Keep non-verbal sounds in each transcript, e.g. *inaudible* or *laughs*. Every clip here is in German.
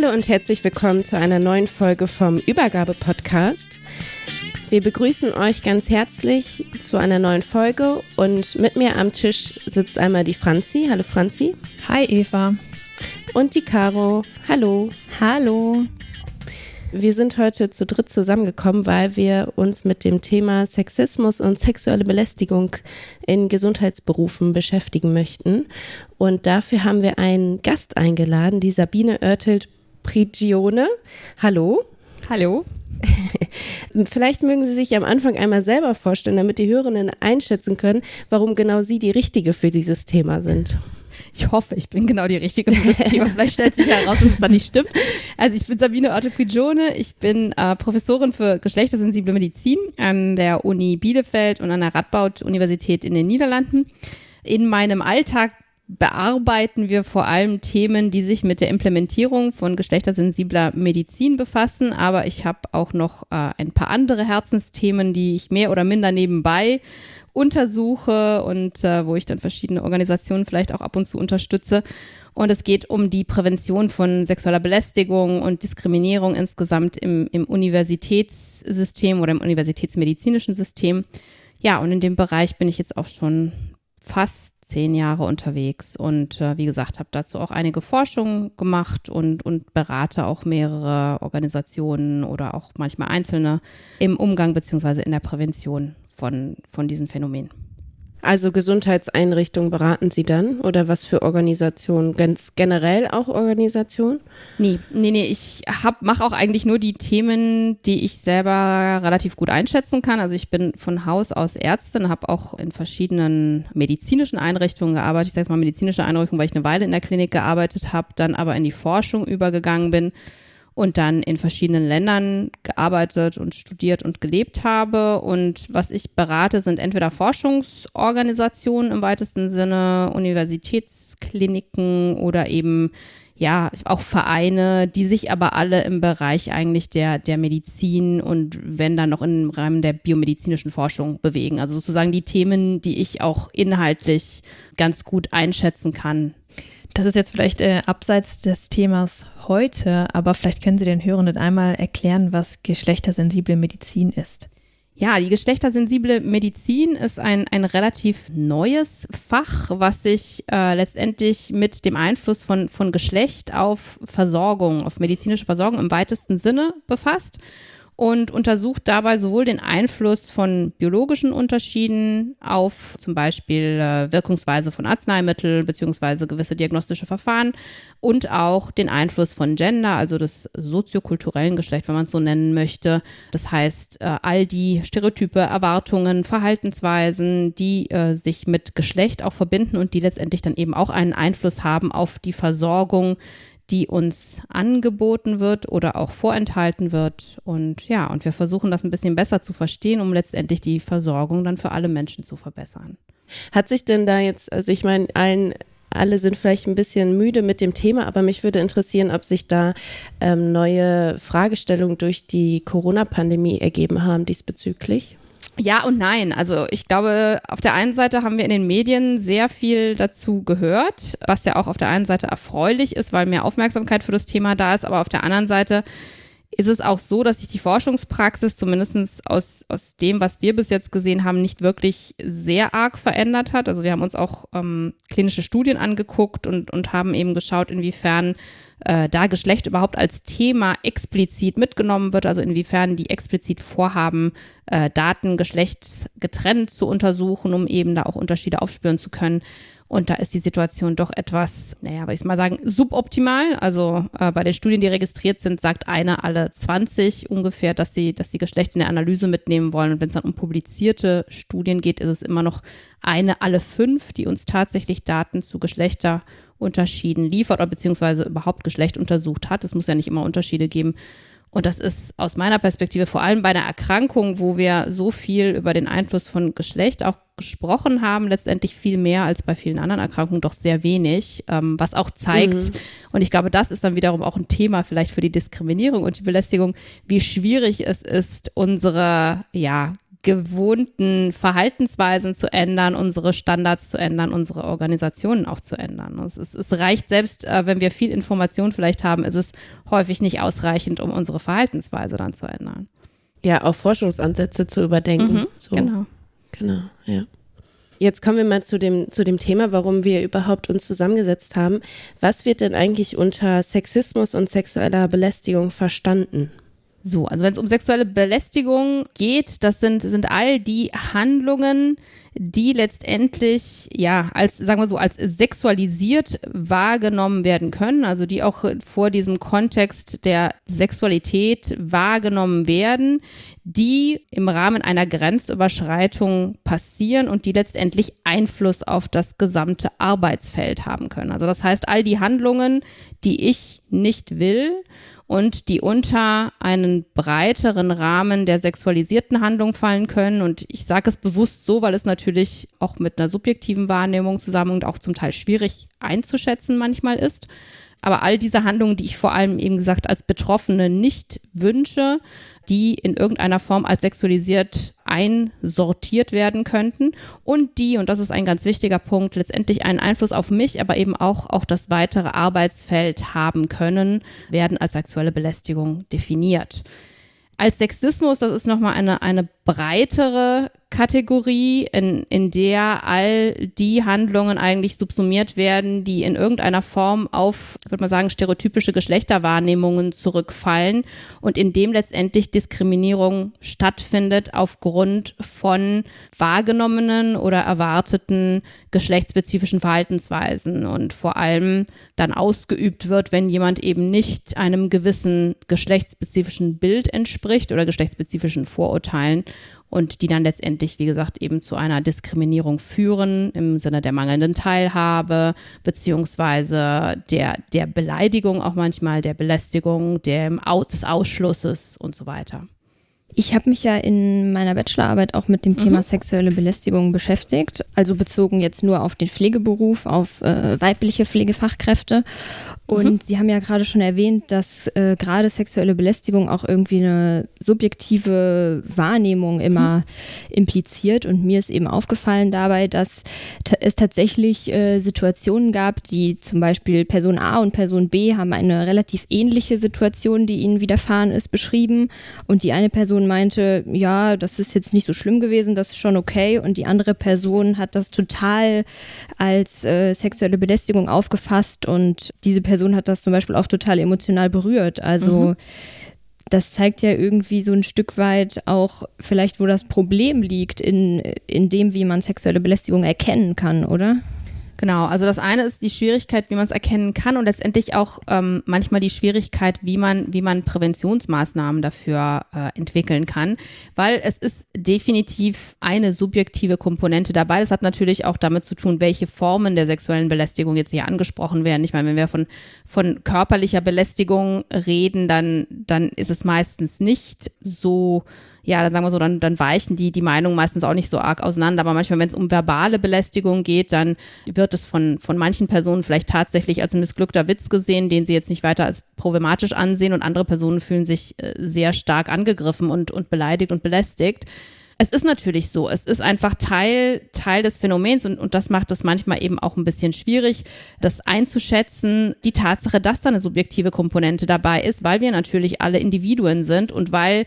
Hallo und herzlich willkommen zu einer neuen Folge vom Übergabe-Podcast. Wir begrüßen euch ganz herzlich zu einer neuen Folge und mit mir am Tisch sitzt einmal die Franzi. Hallo Franzi. Hi Eva. Und die Caro. Hallo. Hallo. Wir sind heute zu dritt zusammengekommen, weil wir uns mit dem Thema Sexismus und sexuelle Belästigung in Gesundheitsberufen beschäftigen möchten. Und dafür haben wir einen Gast eingeladen, die Sabine Oertelt Prigione. Hallo. Hallo. *laughs* Vielleicht mögen Sie sich am Anfang einmal selber vorstellen, damit die Hörenden einschätzen können, warum genau Sie die Richtige für dieses Thema sind. Ich hoffe, ich bin genau die Richtige für das Thema. Vielleicht stellt sich heraus, dass es dann nicht stimmt. Also ich bin Sabine Otto-Prigione. Ich bin äh, Professorin für geschlechtersensible Medizin an der Uni Bielefeld und an der Radboud-Universität in den Niederlanden. In meinem Alltag bearbeiten wir vor allem Themen, die sich mit der Implementierung von geschlechtersensibler Medizin befassen. Aber ich habe auch noch äh, ein paar andere Herzensthemen, die ich mehr oder minder nebenbei untersuche und äh, wo ich dann verschiedene Organisationen vielleicht auch ab und zu unterstütze. Und es geht um die Prävention von sexueller Belästigung und Diskriminierung insgesamt im, im Universitätssystem oder im universitätsmedizinischen System. Ja, und in dem Bereich bin ich jetzt auch schon fast zehn Jahre unterwegs und äh, wie gesagt, habe dazu auch einige Forschungen gemacht und, und berate auch mehrere Organisationen oder auch manchmal Einzelne im Umgang beziehungsweise in der Prävention von, von diesen Phänomenen. Also Gesundheitseinrichtungen beraten Sie dann oder was für Organisationen? Ganz generell auch Organisationen? Nee, nee, nee, ich mache auch eigentlich nur die Themen, die ich selber relativ gut einschätzen kann. Also ich bin von Haus aus Ärztin, habe auch in verschiedenen medizinischen Einrichtungen gearbeitet. Ich sage mal medizinische Einrichtungen, weil ich eine Weile in der Klinik gearbeitet habe, dann aber in die Forschung übergegangen bin und dann in verschiedenen Ländern gearbeitet und studiert und gelebt habe. Und was ich berate, sind entweder Forschungsorganisationen im weitesten Sinne, Universitätskliniken oder eben ja, auch Vereine, die sich aber alle im Bereich eigentlich der, der Medizin und wenn dann noch im Rahmen der biomedizinischen Forschung bewegen. Also sozusagen die Themen, die ich auch inhaltlich ganz gut einschätzen kann, das ist jetzt vielleicht äh, abseits des Themas heute, aber vielleicht können Sie den Hörenden einmal erklären, was geschlechtersensible Medizin ist. Ja, die geschlechtersensible Medizin ist ein, ein relativ neues Fach, was sich äh, letztendlich mit dem Einfluss von, von Geschlecht auf Versorgung, auf medizinische Versorgung im weitesten Sinne befasst und untersucht dabei sowohl den Einfluss von biologischen Unterschieden auf zum Beispiel äh, Wirkungsweise von Arzneimitteln beziehungsweise gewisse diagnostische Verfahren und auch den Einfluss von Gender, also des soziokulturellen Geschlecht, wenn man es so nennen möchte. Das heißt, äh, all die Stereotype, Erwartungen, Verhaltensweisen, die äh, sich mit Geschlecht auch verbinden und die letztendlich dann eben auch einen Einfluss haben auf die Versorgung die uns angeboten wird oder auch vorenthalten wird. Und ja, und wir versuchen das ein bisschen besser zu verstehen, um letztendlich die Versorgung dann für alle Menschen zu verbessern. Hat sich denn da jetzt, also ich meine, allen alle sind vielleicht ein bisschen müde mit dem Thema, aber mich würde interessieren, ob sich da ähm, neue Fragestellungen durch die Corona-Pandemie ergeben haben diesbezüglich. Ja und nein. Also ich glaube, auf der einen Seite haben wir in den Medien sehr viel dazu gehört, was ja auch auf der einen Seite erfreulich ist, weil mehr Aufmerksamkeit für das Thema da ist, aber auf der anderen Seite ist es auch so, dass sich die Forschungspraxis zumindest aus, aus dem, was wir bis jetzt gesehen haben, nicht wirklich sehr arg verändert hat. Also wir haben uns auch ähm, klinische Studien angeguckt und, und haben eben geschaut, inwiefern äh, da Geschlecht überhaupt als Thema explizit mitgenommen wird, also inwiefern die explizit vorhaben, äh, Daten geschlechtsgetrennt zu untersuchen, um eben da auch Unterschiede aufspüren zu können. Und da ist die Situation doch etwas, naja, würde ich mal sagen, suboptimal. Also äh, bei den Studien, die registriert sind, sagt eine alle 20 ungefähr, dass sie, dass sie Geschlecht in der Analyse mitnehmen wollen. Und wenn es dann um publizierte Studien geht, ist es immer noch eine alle fünf, die uns tatsächlich Daten zu Geschlechterunterschieden liefert oder beziehungsweise überhaupt Geschlecht untersucht hat. Es muss ja nicht immer Unterschiede geben. Und das ist aus meiner Perspektive vor allem bei einer Erkrankung, wo wir so viel über den Einfluss von Geschlecht auch gesprochen haben, letztendlich viel mehr als bei vielen anderen Erkrankungen, doch sehr wenig, ähm, was auch zeigt, mhm. und ich glaube, das ist dann wiederum auch ein Thema vielleicht für die Diskriminierung und die Belästigung, wie schwierig es ist, unsere, ja, gewohnten Verhaltensweisen zu ändern, unsere Standards zu ändern, unsere Organisationen auch zu ändern. Es, ist, es reicht selbst, äh, wenn wir viel Information vielleicht haben, ist es häufig nicht ausreichend, um unsere Verhaltensweise dann zu ändern. Ja, auch Forschungsansätze zu überdenken. Mhm, so. Genau. Genau, ja. Jetzt kommen wir mal zu dem, zu dem Thema, warum wir überhaupt uns zusammengesetzt haben. Was wird denn eigentlich unter Sexismus und sexueller Belästigung verstanden? So, also wenn es um sexuelle Belästigung geht, das sind, sind all die Handlungen, die letztendlich, ja, als, sagen wir so, als sexualisiert wahrgenommen werden können, also die auch vor diesem Kontext der Sexualität wahrgenommen werden, die im Rahmen einer Grenzüberschreitung passieren und die letztendlich Einfluss auf das gesamte Arbeitsfeld haben können. Also das heißt, all die Handlungen, die ich nicht will und die unter einen breiteren Rahmen der sexualisierten Handlung fallen können. Und ich sage es bewusst so, weil es natürlich auch mit einer subjektiven Wahrnehmung zusammen und auch zum Teil schwierig einzuschätzen manchmal ist. Aber all diese Handlungen, die ich vor allem eben gesagt als Betroffene nicht wünsche, die in irgendeiner Form als sexualisiert einsortiert werden könnten und die, und das ist ein ganz wichtiger Punkt, letztendlich einen Einfluss auf mich, aber eben auch, auch das weitere Arbeitsfeld haben können, werden als sexuelle Belästigung definiert. Als Sexismus, das ist nochmal eine, eine breitere Kategorie, in, in der all die Handlungen eigentlich subsumiert werden, die in irgendeiner Form auf, würde man sagen, stereotypische Geschlechterwahrnehmungen zurückfallen und in dem letztendlich Diskriminierung stattfindet aufgrund von wahrgenommenen oder erwarteten geschlechtsspezifischen Verhaltensweisen und vor allem dann ausgeübt wird, wenn jemand eben nicht einem gewissen geschlechtsspezifischen Bild entspricht oder geschlechtsspezifischen Vorurteilen und die dann letztendlich, wie gesagt, eben zu einer Diskriminierung führen im Sinne der mangelnden Teilhabe, beziehungsweise der, der Beleidigung auch manchmal, der Belästigung, dem, des Ausschlusses und so weiter. Ich habe mich ja in meiner Bachelorarbeit auch mit dem Thema mhm. sexuelle Belästigung beschäftigt, also bezogen jetzt nur auf den Pflegeberuf, auf äh, weibliche Pflegefachkräfte. Und mhm. Sie haben ja gerade schon erwähnt, dass äh, gerade sexuelle Belästigung auch irgendwie eine subjektive Wahrnehmung immer mhm. impliziert. Und mir ist eben aufgefallen dabei, dass es tatsächlich äh, Situationen gab, die zum Beispiel Person A und Person B haben eine relativ ähnliche Situation, die ihnen widerfahren ist, beschrieben. Und die eine Person meinte, ja, das ist jetzt nicht so schlimm gewesen, das ist schon okay. Und die andere Person hat das total als äh, sexuelle Belästigung aufgefasst und diese Person hat das zum Beispiel auch total emotional berührt. Also mhm. das zeigt ja irgendwie so ein Stück weit auch vielleicht, wo das Problem liegt in, in dem, wie man sexuelle Belästigung erkennen kann, oder? Genau, also das eine ist die Schwierigkeit, wie man es erkennen kann und letztendlich auch ähm, manchmal die Schwierigkeit, wie man, wie man Präventionsmaßnahmen dafür äh, entwickeln kann, weil es ist definitiv eine subjektive Komponente dabei. Das hat natürlich auch damit zu tun, welche Formen der sexuellen Belästigung jetzt hier angesprochen werden. Ich meine, wenn wir von, von körperlicher Belästigung reden, dann, dann ist es meistens nicht so ja, dann sagen wir so, dann, dann weichen die, die Meinungen meistens auch nicht so arg auseinander. Aber manchmal, wenn es um verbale Belästigung geht, dann wird es von, von manchen Personen vielleicht tatsächlich als ein missglückter Witz gesehen, den sie jetzt nicht weiter als problematisch ansehen und andere Personen fühlen sich äh, sehr stark angegriffen und, und beleidigt und belästigt. es ist natürlich so, es ist einfach Teil, Teil des Phänomens und, und das macht es manchmal eben auch ein bisschen schwierig, das einzuschätzen. Die Tatsache, dass da eine subjektive Komponente dabei ist, weil wir natürlich alle Individuen sind und weil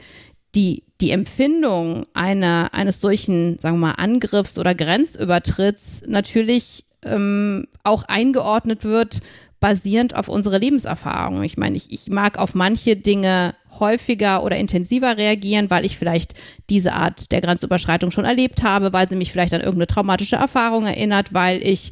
die, die Empfindung einer, eines solchen, sagen wir mal, Angriffs- oder Grenzübertritts natürlich ähm, auch eingeordnet wird, basierend auf unsere Lebenserfahrung. Ich meine, ich, ich mag auf manche Dinge häufiger oder intensiver reagieren, weil ich vielleicht diese Art der Grenzüberschreitung schon erlebt habe, weil sie mich vielleicht an irgendeine traumatische Erfahrung erinnert, weil ich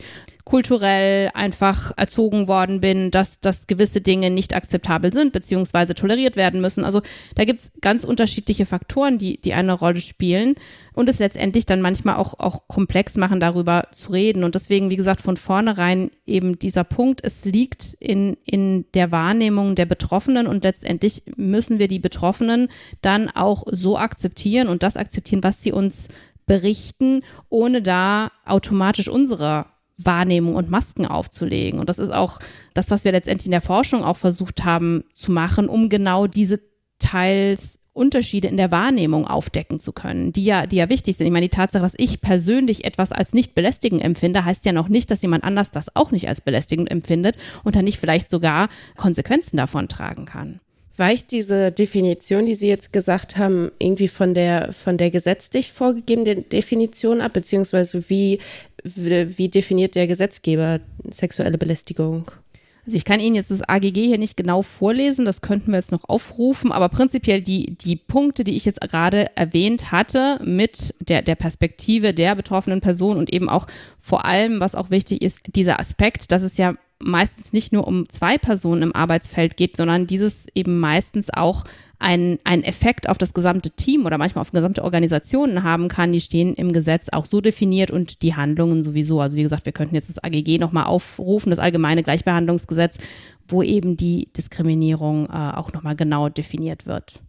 kulturell einfach erzogen worden bin, dass, dass gewisse Dinge nicht akzeptabel sind, beziehungsweise toleriert werden müssen. Also da gibt es ganz unterschiedliche Faktoren, die, die eine Rolle spielen und es letztendlich dann manchmal auch, auch komplex machen, darüber zu reden. Und deswegen, wie gesagt, von vornherein eben dieser Punkt, es liegt in, in der Wahrnehmung der Betroffenen und letztendlich müssen wir die Betroffenen dann auch so akzeptieren und das akzeptieren, was sie uns berichten, ohne da automatisch unsere Wahrnehmung und Masken aufzulegen. Und das ist auch das, was wir letztendlich in der Forschung auch versucht haben zu machen, um genau diese teils Unterschiede in der Wahrnehmung aufdecken zu können, die ja, die ja wichtig sind. Ich meine, die Tatsache, dass ich persönlich etwas als nicht belästigend empfinde, heißt ja noch nicht, dass jemand anders das auch nicht als belästigend empfindet und dann nicht vielleicht sogar Konsequenzen davon tragen kann. Weicht diese Definition, die Sie jetzt gesagt haben, irgendwie von der, von der gesetzlich vorgegebenen Definition ab, beziehungsweise wie, wie definiert der Gesetzgeber sexuelle Belästigung? Also ich kann Ihnen jetzt das AGG hier nicht genau vorlesen, das könnten wir jetzt noch aufrufen, aber prinzipiell die, die Punkte, die ich jetzt gerade erwähnt hatte, mit der, der Perspektive der betroffenen Person und eben auch vor allem, was auch wichtig ist, dieser Aspekt, dass es ja meistens nicht nur um zwei Personen im Arbeitsfeld geht, sondern dieses eben meistens auch einen, Effekt auf das gesamte Team oder manchmal auf gesamte Organisationen haben kann, die stehen im Gesetz auch so definiert und die Handlungen sowieso. Also wie gesagt, wir könnten jetzt das AGG nochmal aufrufen, das Allgemeine Gleichbehandlungsgesetz, wo eben die Diskriminierung äh, auch nochmal genau definiert wird.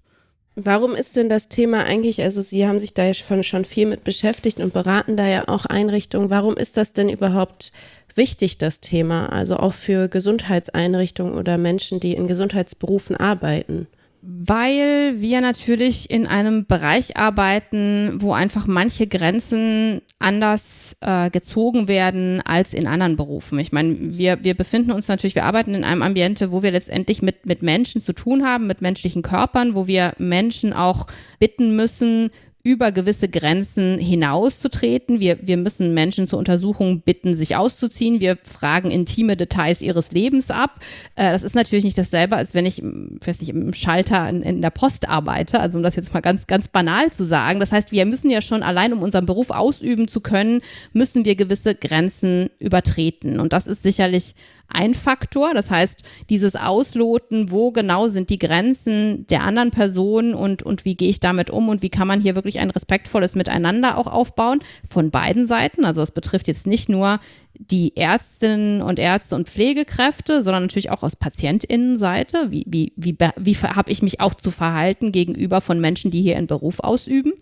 Warum ist denn das Thema eigentlich, also Sie haben sich da ja schon, schon viel mit beschäftigt und beraten da ja auch Einrichtungen, warum ist das denn überhaupt wichtig, das Thema, also auch für Gesundheitseinrichtungen oder Menschen, die in Gesundheitsberufen arbeiten? Weil wir natürlich in einem Bereich arbeiten, wo einfach manche Grenzen anders äh, gezogen werden als in anderen Berufen. Ich meine, wir, wir befinden uns natürlich, wir arbeiten in einem Ambiente, wo wir letztendlich mit, mit Menschen zu tun haben, mit menschlichen Körpern, wo wir Menschen auch bitten müssen, über gewisse Grenzen hinauszutreten. Wir, wir müssen Menschen zur Untersuchung bitten, sich auszuziehen. Wir fragen intime Details ihres Lebens ab. Äh, das ist natürlich nicht dasselbe, als wenn ich, weiß nicht, im Schalter in, in, der Post arbeite. Also um das jetzt mal ganz, ganz banal zu sagen. Das heißt, wir müssen ja schon allein, um unseren Beruf ausüben zu können, müssen wir gewisse Grenzen übertreten. Und das ist sicherlich ein Faktor. Das heißt, dieses Ausloten, wo genau sind die Grenzen der anderen Person und, und wie gehe ich damit um und wie kann man hier wirklich ein respektvolles Miteinander auch aufbauen von beiden Seiten. Also es betrifft jetzt nicht nur die Ärztinnen und Ärzte und Pflegekräfte, sondern natürlich auch aus Patientinnenseite. Wie, wie, wie, wie habe ich mich auch zu verhalten gegenüber von Menschen, die hier einen Beruf ausüben?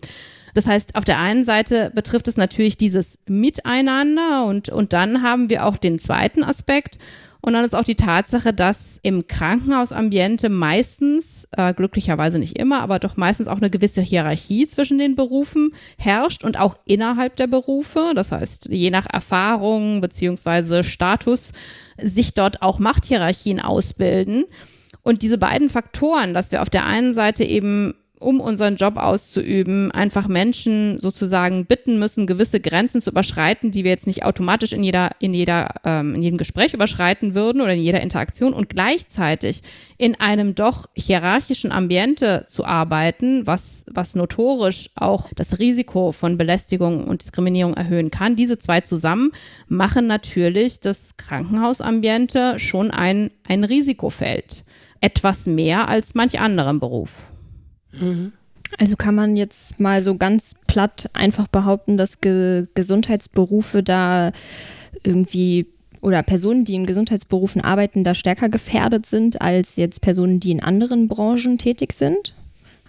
Das heißt, auf der einen Seite betrifft es natürlich dieses Miteinander und, und dann haben wir auch den zweiten Aspekt. Und dann ist auch die Tatsache, dass im Krankenhausambiente meistens, äh, glücklicherweise nicht immer, aber doch meistens auch eine gewisse Hierarchie zwischen den Berufen herrscht und auch innerhalb der Berufe. Das heißt, je nach Erfahrung beziehungsweise Status sich dort auch Machthierarchien ausbilden. Und diese beiden Faktoren, dass wir auf der einen Seite eben um unseren Job auszuüben, einfach Menschen sozusagen bitten müssen, gewisse Grenzen zu überschreiten, die wir jetzt nicht automatisch in jeder, in jeder, ähm, in jedem Gespräch überschreiten würden oder in jeder Interaktion und gleichzeitig in einem doch hierarchischen Ambiente zu arbeiten, was, was notorisch auch das Risiko von Belästigung und Diskriminierung erhöhen kann. Diese zwei zusammen machen natürlich das Krankenhausambiente schon ein, ein Risikofeld. Etwas mehr als manch anderen Beruf. Also kann man jetzt mal so ganz platt einfach behaupten, dass Ge Gesundheitsberufe da irgendwie oder Personen, die in Gesundheitsberufen arbeiten, da stärker gefährdet sind als jetzt Personen, die in anderen Branchen tätig sind?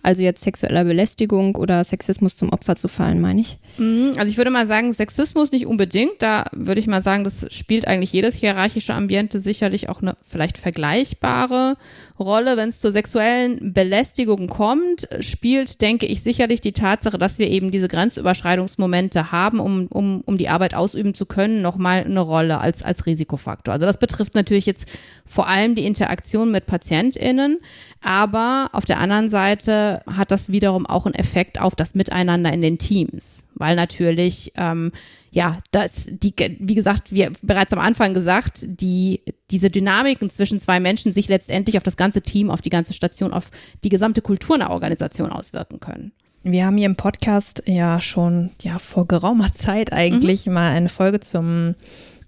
Also jetzt sexueller Belästigung oder Sexismus zum Opfer zu fallen, meine ich. Mhm, also ich würde mal sagen, Sexismus nicht unbedingt. Da würde ich mal sagen, das spielt eigentlich jedes hierarchische Ambiente sicherlich auch eine vielleicht vergleichbare Rolle. Wenn es zur sexuellen Belästigung kommt, spielt, denke ich, sicherlich die Tatsache, dass wir eben diese Grenzüberschreitungsmomente haben, um, um, um die Arbeit ausüben zu können, nochmal eine Rolle als, als Risikofaktor. Also das betrifft natürlich jetzt vor allem die Interaktion mit PatientInnen, aber auf der anderen Seite hat das wiederum auch einen Effekt auf das Miteinander in den Teams, weil natürlich, ähm, ja, das, die, wie gesagt, wie bereits am Anfang gesagt, die, diese Dynamiken zwischen zwei Menschen sich letztendlich auf das ganze Team, auf die ganze Station, auf die gesamte Kultur einer Organisation auswirken können. Wir haben hier im Podcast ja schon ja vor geraumer Zeit eigentlich mhm. mal eine Folge zum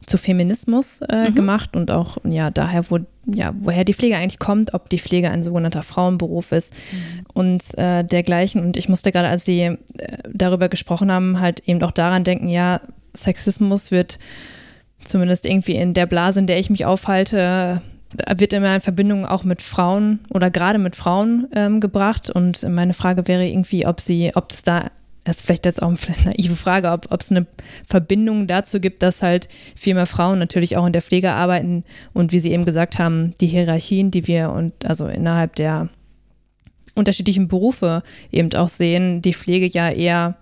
zu Feminismus äh, mhm. gemacht und auch ja daher, wo, ja, woher die Pflege eigentlich kommt, ob die Pflege ein sogenannter Frauenberuf ist mhm. und äh, dergleichen. Und ich musste gerade, als Sie äh, darüber gesprochen haben, halt eben auch daran denken, ja, Sexismus wird zumindest irgendwie in der Blase, in der ich mich aufhalte, wird immer in Verbindung auch mit Frauen oder gerade mit Frauen ähm, gebracht. Und meine Frage wäre irgendwie, ob sie, ob es da das ist vielleicht jetzt auch eine *laughs* naive Frage, ob es eine Verbindung dazu gibt, dass halt viel mehr Frauen natürlich auch in der Pflege arbeiten und wie Sie eben gesagt haben, die Hierarchien, die wir und also innerhalb der unterschiedlichen Berufe eben auch sehen, die Pflege ja eher,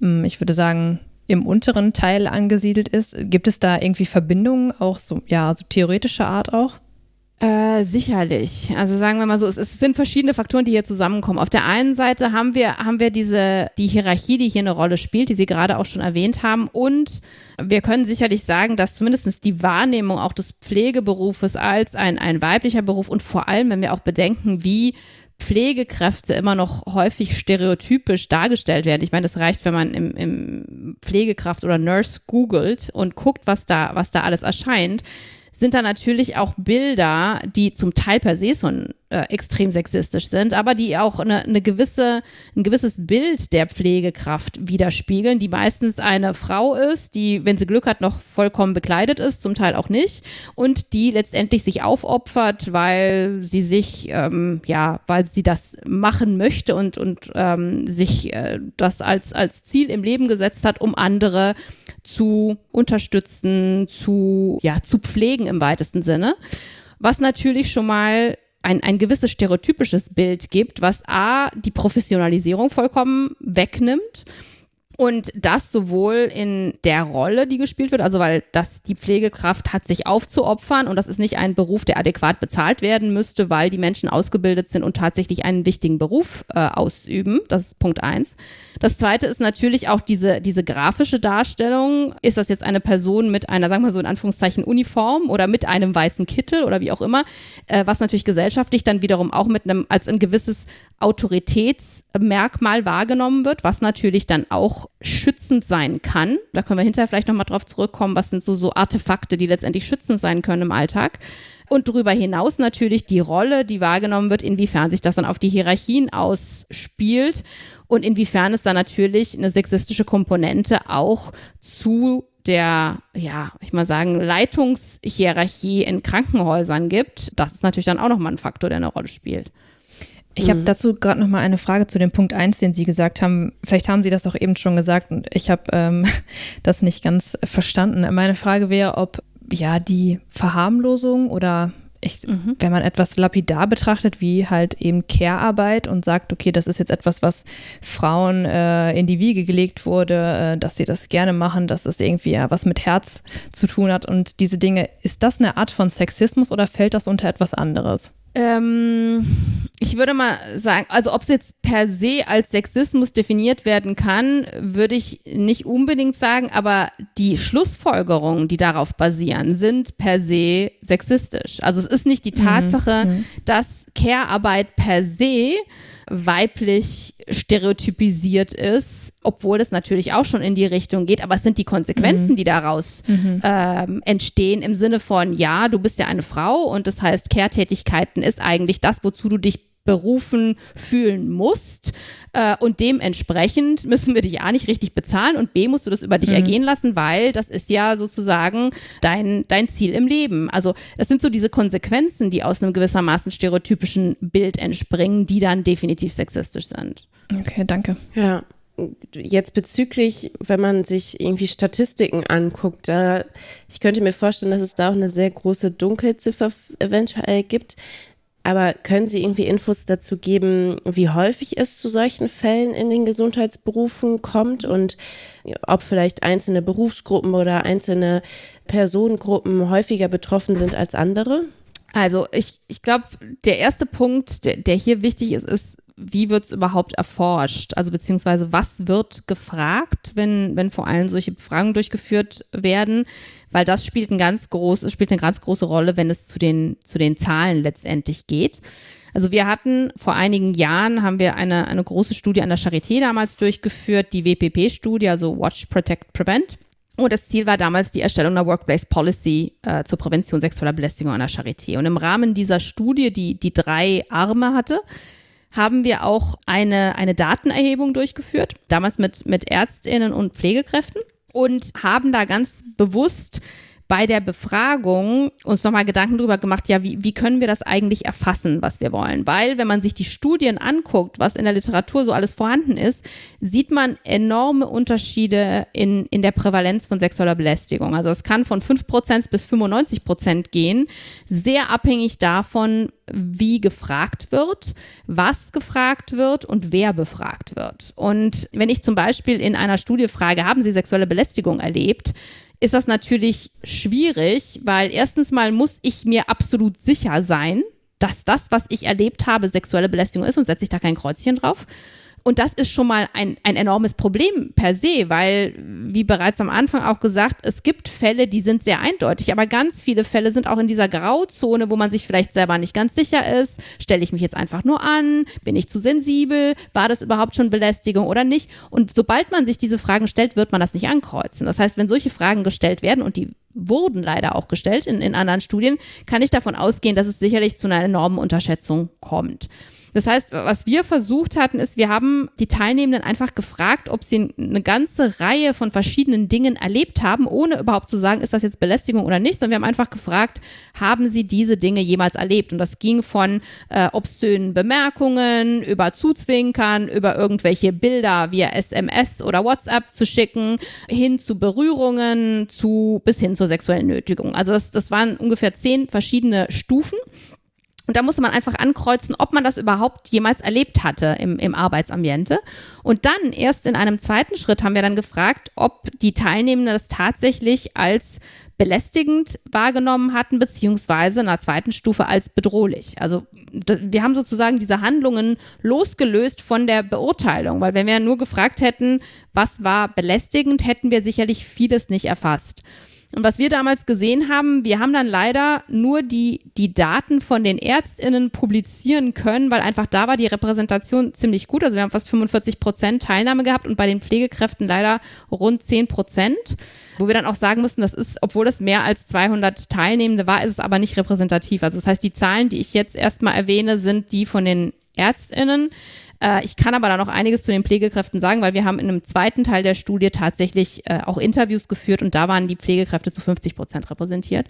hm, ich würde sagen, im unteren Teil angesiedelt ist. Gibt es da irgendwie Verbindungen, auch so, ja, so theoretischer Art auch? Äh, sicherlich. Also sagen wir mal so, es, es, sind verschiedene Faktoren, die hier zusammenkommen. Auf der einen Seite haben wir, haben wir diese, die Hierarchie, die hier eine Rolle spielt, die Sie gerade auch schon erwähnt haben. Und wir können sicherlich sagen, dass zumindest die Wahrnehmung auch des Pflegeberufes als ein, ein weiblicher Beruf und vor allem, wenn wir auch bedenken, wie Pflegekräfte immer noch häufig stereotypisch dargestellt werden. Ich meine, das reicht, wenn man im, im Pflegekraft oder Nurse googelt und guckt, was da, was da alles erscheint sind da natürlich auch Bilder, die zum Teil per se schon äh, extrem sexistisch sind, aber die auch eine, eine gewisse, ein gewisses Bild der Pflegekraft widerspiegeln, die meistens eine Frau ist, die, wenn sie Glück hat, noch vollkommen bekleidet ist, zum Teil auch nicht, und die letztendlich sich aufopfert, weil sie sich, ähm, ja, weil sie das machen möchte und, und ähm, sich äh, das als, als Ziel im Leben gesetzt hat, um andere zu unterstützen, zu, ja, zu pflegen im weitesten Sinne. Was natürlich schon mal ein, ein gewisses stereotypisches Bild gibt, was A, die Professionalisierung vollkommen wegnimmt und das sowohl in der Rolle, die gespielt wird, also weil das die Pflegekraft hat, sich aufzuopfern und das ist nicht ein Beruf, der adäquat bezahlt werden müsste, weil die Menschen ausgebildet sind und tatsächlich einen wichtigen Beruf äh, ausüben. Das ist Punkt eins. Das zweite ist natürlich auch diese, diese grafische Darstellung. Ist das jetzt eine Person mit einer, sagen wir so in Anführungszeichen, Uniform oder mit einem weißen Kittel oder wie auch immer, äh, was natürlich gesellschaftlich dann wiederum auch mit einem als ein gewisses Autoritätsmerkmal wahrgenommen wird, was natürlich dann auch schützend sein kann. Da können wir hinterher vielleicht nochmal drauf zurückkommen, was sind so, so Artefakte, die letztendlich schützend sein können im Alltag. Und darüber hinaus natürlich die Rolle, die wahrgenommen wird, inwiefern sich das dann auf die Hierarchien ausspielt und inwiefern es da natürlich eine sexistische Komponente auch zu der, ja, ich mal sagen, Leitungshierarchie in Krankenhäusern gibt. Das ist natürlich dann auch nochmal ein Faktor, der eine Rolle spielt. Ich habe mhm. dazu gerade noch mal eine Frage zu dem Punkt 1, den Sie gesagt haben. Vielleicht haben Sie das auch eben schon gesagt und ich habe ähm, *laughs* das nicht ganz verstanden. Meine Frage wäre, ob ja die Verharmlosung oder ich, mhm. wenn man etwas lapidar betrachtet, wie halt eben Care-Arbeit und sagt, okay, das ist jetzt etwas, was Frauen äh, in die Wiege gelegt wurde, äh, dass sie das gerne machen, dass es irgendwie ja was mit Herz zu tun hat und diese Dinge, ist das eine Art von Sexismus oder fällt das unter etwas anderes? Ähm, ich würde mal sagen, also ob es jetzt per se als Sexismus definiert werden kann, würde ich nicht unbedingt sagen, aber die Schlussfolgerungen, die darauf basieren, sind per se sexistisch. Also es ist nicht die mhm. Tatsache, mhm. dass Care-Arbeit per se weiblich stereotypisiert ist, obwohl es natürlich auch schon in die Richtung geht, aber es sind die Konsequenzen, mhm. die daraus mhm. ähm, entstehen im Sinne von, ja, du bist ja eine Frau und das heißt, Kehrtätigkeiten ist eigentlich das, wozu du dich berufen fühlen musst. Äh, und dementsprechend müssen wir dich A nicht richtig bezahlen und B musst du das über dich mhm. ergehen lassen, weil das ist ja sozusagen dein, dein Ziel im Leben. Also das sind so diese Konsequenzen, die aus einem gewissermaßen stereotypischen Bild entspringen, die dann definitiv sexistisch sind. Okay, danke. Ja jetzt bezüglich, wenn man sich irgendwie Statistiken anguckt, da, ich könnte mir vorstellen, dass es da auch eine sehr große Dunkelziffer eventuell gibt. Aber können Sie irgendwie Infos dazu geben, wie häufig es zu solchen Fällen in den Gesundheitsberufen kommt und ob vielleicht einzelne Berufsgruppen oder einzelne Personengruppen häufiger betroffen sind als andere? Also ich, ich glaube, der erste Punkt, der, der hier wichtig ist, ist, wie wird es überhaupt erforscht? Also beziehungsweise was wird gefragt, wenn, wenn vor allem solche Befragungen durchgeführt werden? Weil das spielt, ein ganz groß, spielt eine ganz große Rolle, wenn es zu den, zu den Zahlen letztendlich geht. Also wir hatten vor einigen Jahren, haben wir eine, eine große Studie an der Charité damals durchgeführt, die WPP-Studie, also Watch, Protect, Prevent. Und das Ziel war damals die Erstellung einer Workplace Policy äh, zur Prävention sexueller Belästigung an der Charité. Und im Rahmen dieser Studie, die, die drei Arme hatte, haben wir auch eine, eine Datenerhebung durchgeführt, damals mit, mit Ärztinnen und Pflegekräften und haben da ganz bewusst bei der Befragung uns nochmal Gedanken darüber gemacht, ja, wie, wie können wir das eigentlich erfassen, was wir wollen? Weil, wenn man sich die Studien anguckt, was in der Literatur so alles vorhanden ist, sieht man enorme Unterschiede in, in der Prävalenz von sexueller Belästigung. Also es kann von 5% bis 95% gehen, sehr abhängig davon, wie gefragt wird, was gefragt wird und wer befragt wird. Und wenn ich zum Beispiel in einer Studie frage, haben Sie sexuelle Belästigung erlebt, ist das natürlich schwierig, weil erstens mal muss ich mir absolut sicher sein, dass das, was ich erlebt habe, sexuelle Belästigung ist und setze ich da kein Kreuzchen drauf. Und das ist schon mal ein, ein enormes Problem per se, weil, wie bereits am Anfang auch gesagt, es gibt Fälle, die sind sehr eindeutig, aber ganz viele Fälle sind auch in dieser Grauzone, wo man sich vielleicht selber nicht ganz sicher ist. Stelle ich mich jetzt einfach nur an? Bin ich zu sensibel? War das überhaupt schon Belästigung oder nicht? Und sobald man sich diese Fragen stellt, wird man das nicht ankreuzen. Das heißt, wenn solche Fragen gestellt werden und die wurden leider auch gestellt in, in anderen Studien, kann ich davon ausgehen, dass es sicherlich zu einer enormen Unterschätzung kommt. Das heißt, was wir versucht hatten, ist, wir haben die Teilnehmenden einfach gefragt, ob sie eine ganze Reihe von verschiedenen Dingen erlebt haben, ohne überhaupt zu sagen, ist das jetzt Belästigung oder nicht, sondern wir haben einfach gefragt, haben sie diese Dinge jemals erlebt? Und das ging von äh, obszönen Bemerkungen über Zuzwinkern, über irgendwelche Bilder via SMS oder WhatsApp zu schicken, hin zu Berührungen, zu bis hin zur sexuellen Nötigung. Also das, das waren ungefähr zehn verschiedene Stufen. Und da musste man einfach ankreuzen, ob man das überhaupt jemals erlebt hatte im, im Arbeitsambiente. Und dann erst in einem zweiten Schritt haben wir dann gefragt, ob die Teilnehmenden das tatsächlich als belästigend wahrgenommen hatten, beziehungsweise in einer zweiten Stufe als bedrohlich. Also wir haben sozusagen diese Handlungen losgelöst von der Beurteilung, weil wenn wir nur gefragt hätten, was war belästigend, hätten wir sicherlich vieles nicht erfasst. Und was wir damals gesehen haben, wir haben dann leider nur die, die Daten von den Ärztinnen publizieren können, weil einfach da war die Repräsentation ziemlich gut. Also wir haben fast 45 Prozent Teilnahme gehabt und bei den Pflegekräften leider rund 10 Prozent. Wo wir dann auch sagen mussten, das ist, obwohl es mehr als 200 Teilnehmende war, ist es aber nicht repräsentativ. Also das heißt, die Zahlen, die ich jetzt erstmal erwähne, sind die von den Ärztinnen. Äh, ich kann aber da noch einiges zu den Pflegekräften sagen, weil wir haben in einem zweiten Teil der Studie tatsächlich äh, auch Interviews geführt und da waren die Pflegekräfte zu 50 Prozent repräsentiert.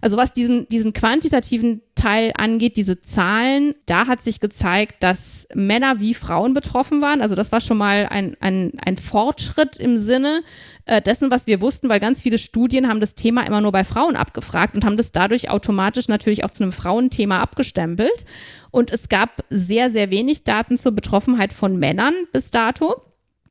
Also was diesen, diesen quantitativen Teil angeht, diese Zahlen, da hat sich gezeigt, dass Männer wie Frauen betroffen waren. Also das war schon mal ein, ein, ein Fortschritt im Sinne äh, dessen, was wir wussten, weil ganz viele Studien haben das Thema immer nur bei Frauen abgefragt und haben das dadurch automatisch natürlich auch zu einem Frauenthema abgestempelt. Und es gab sehr, sehr wenig Daten zur Betroffenheit von Männern bis dato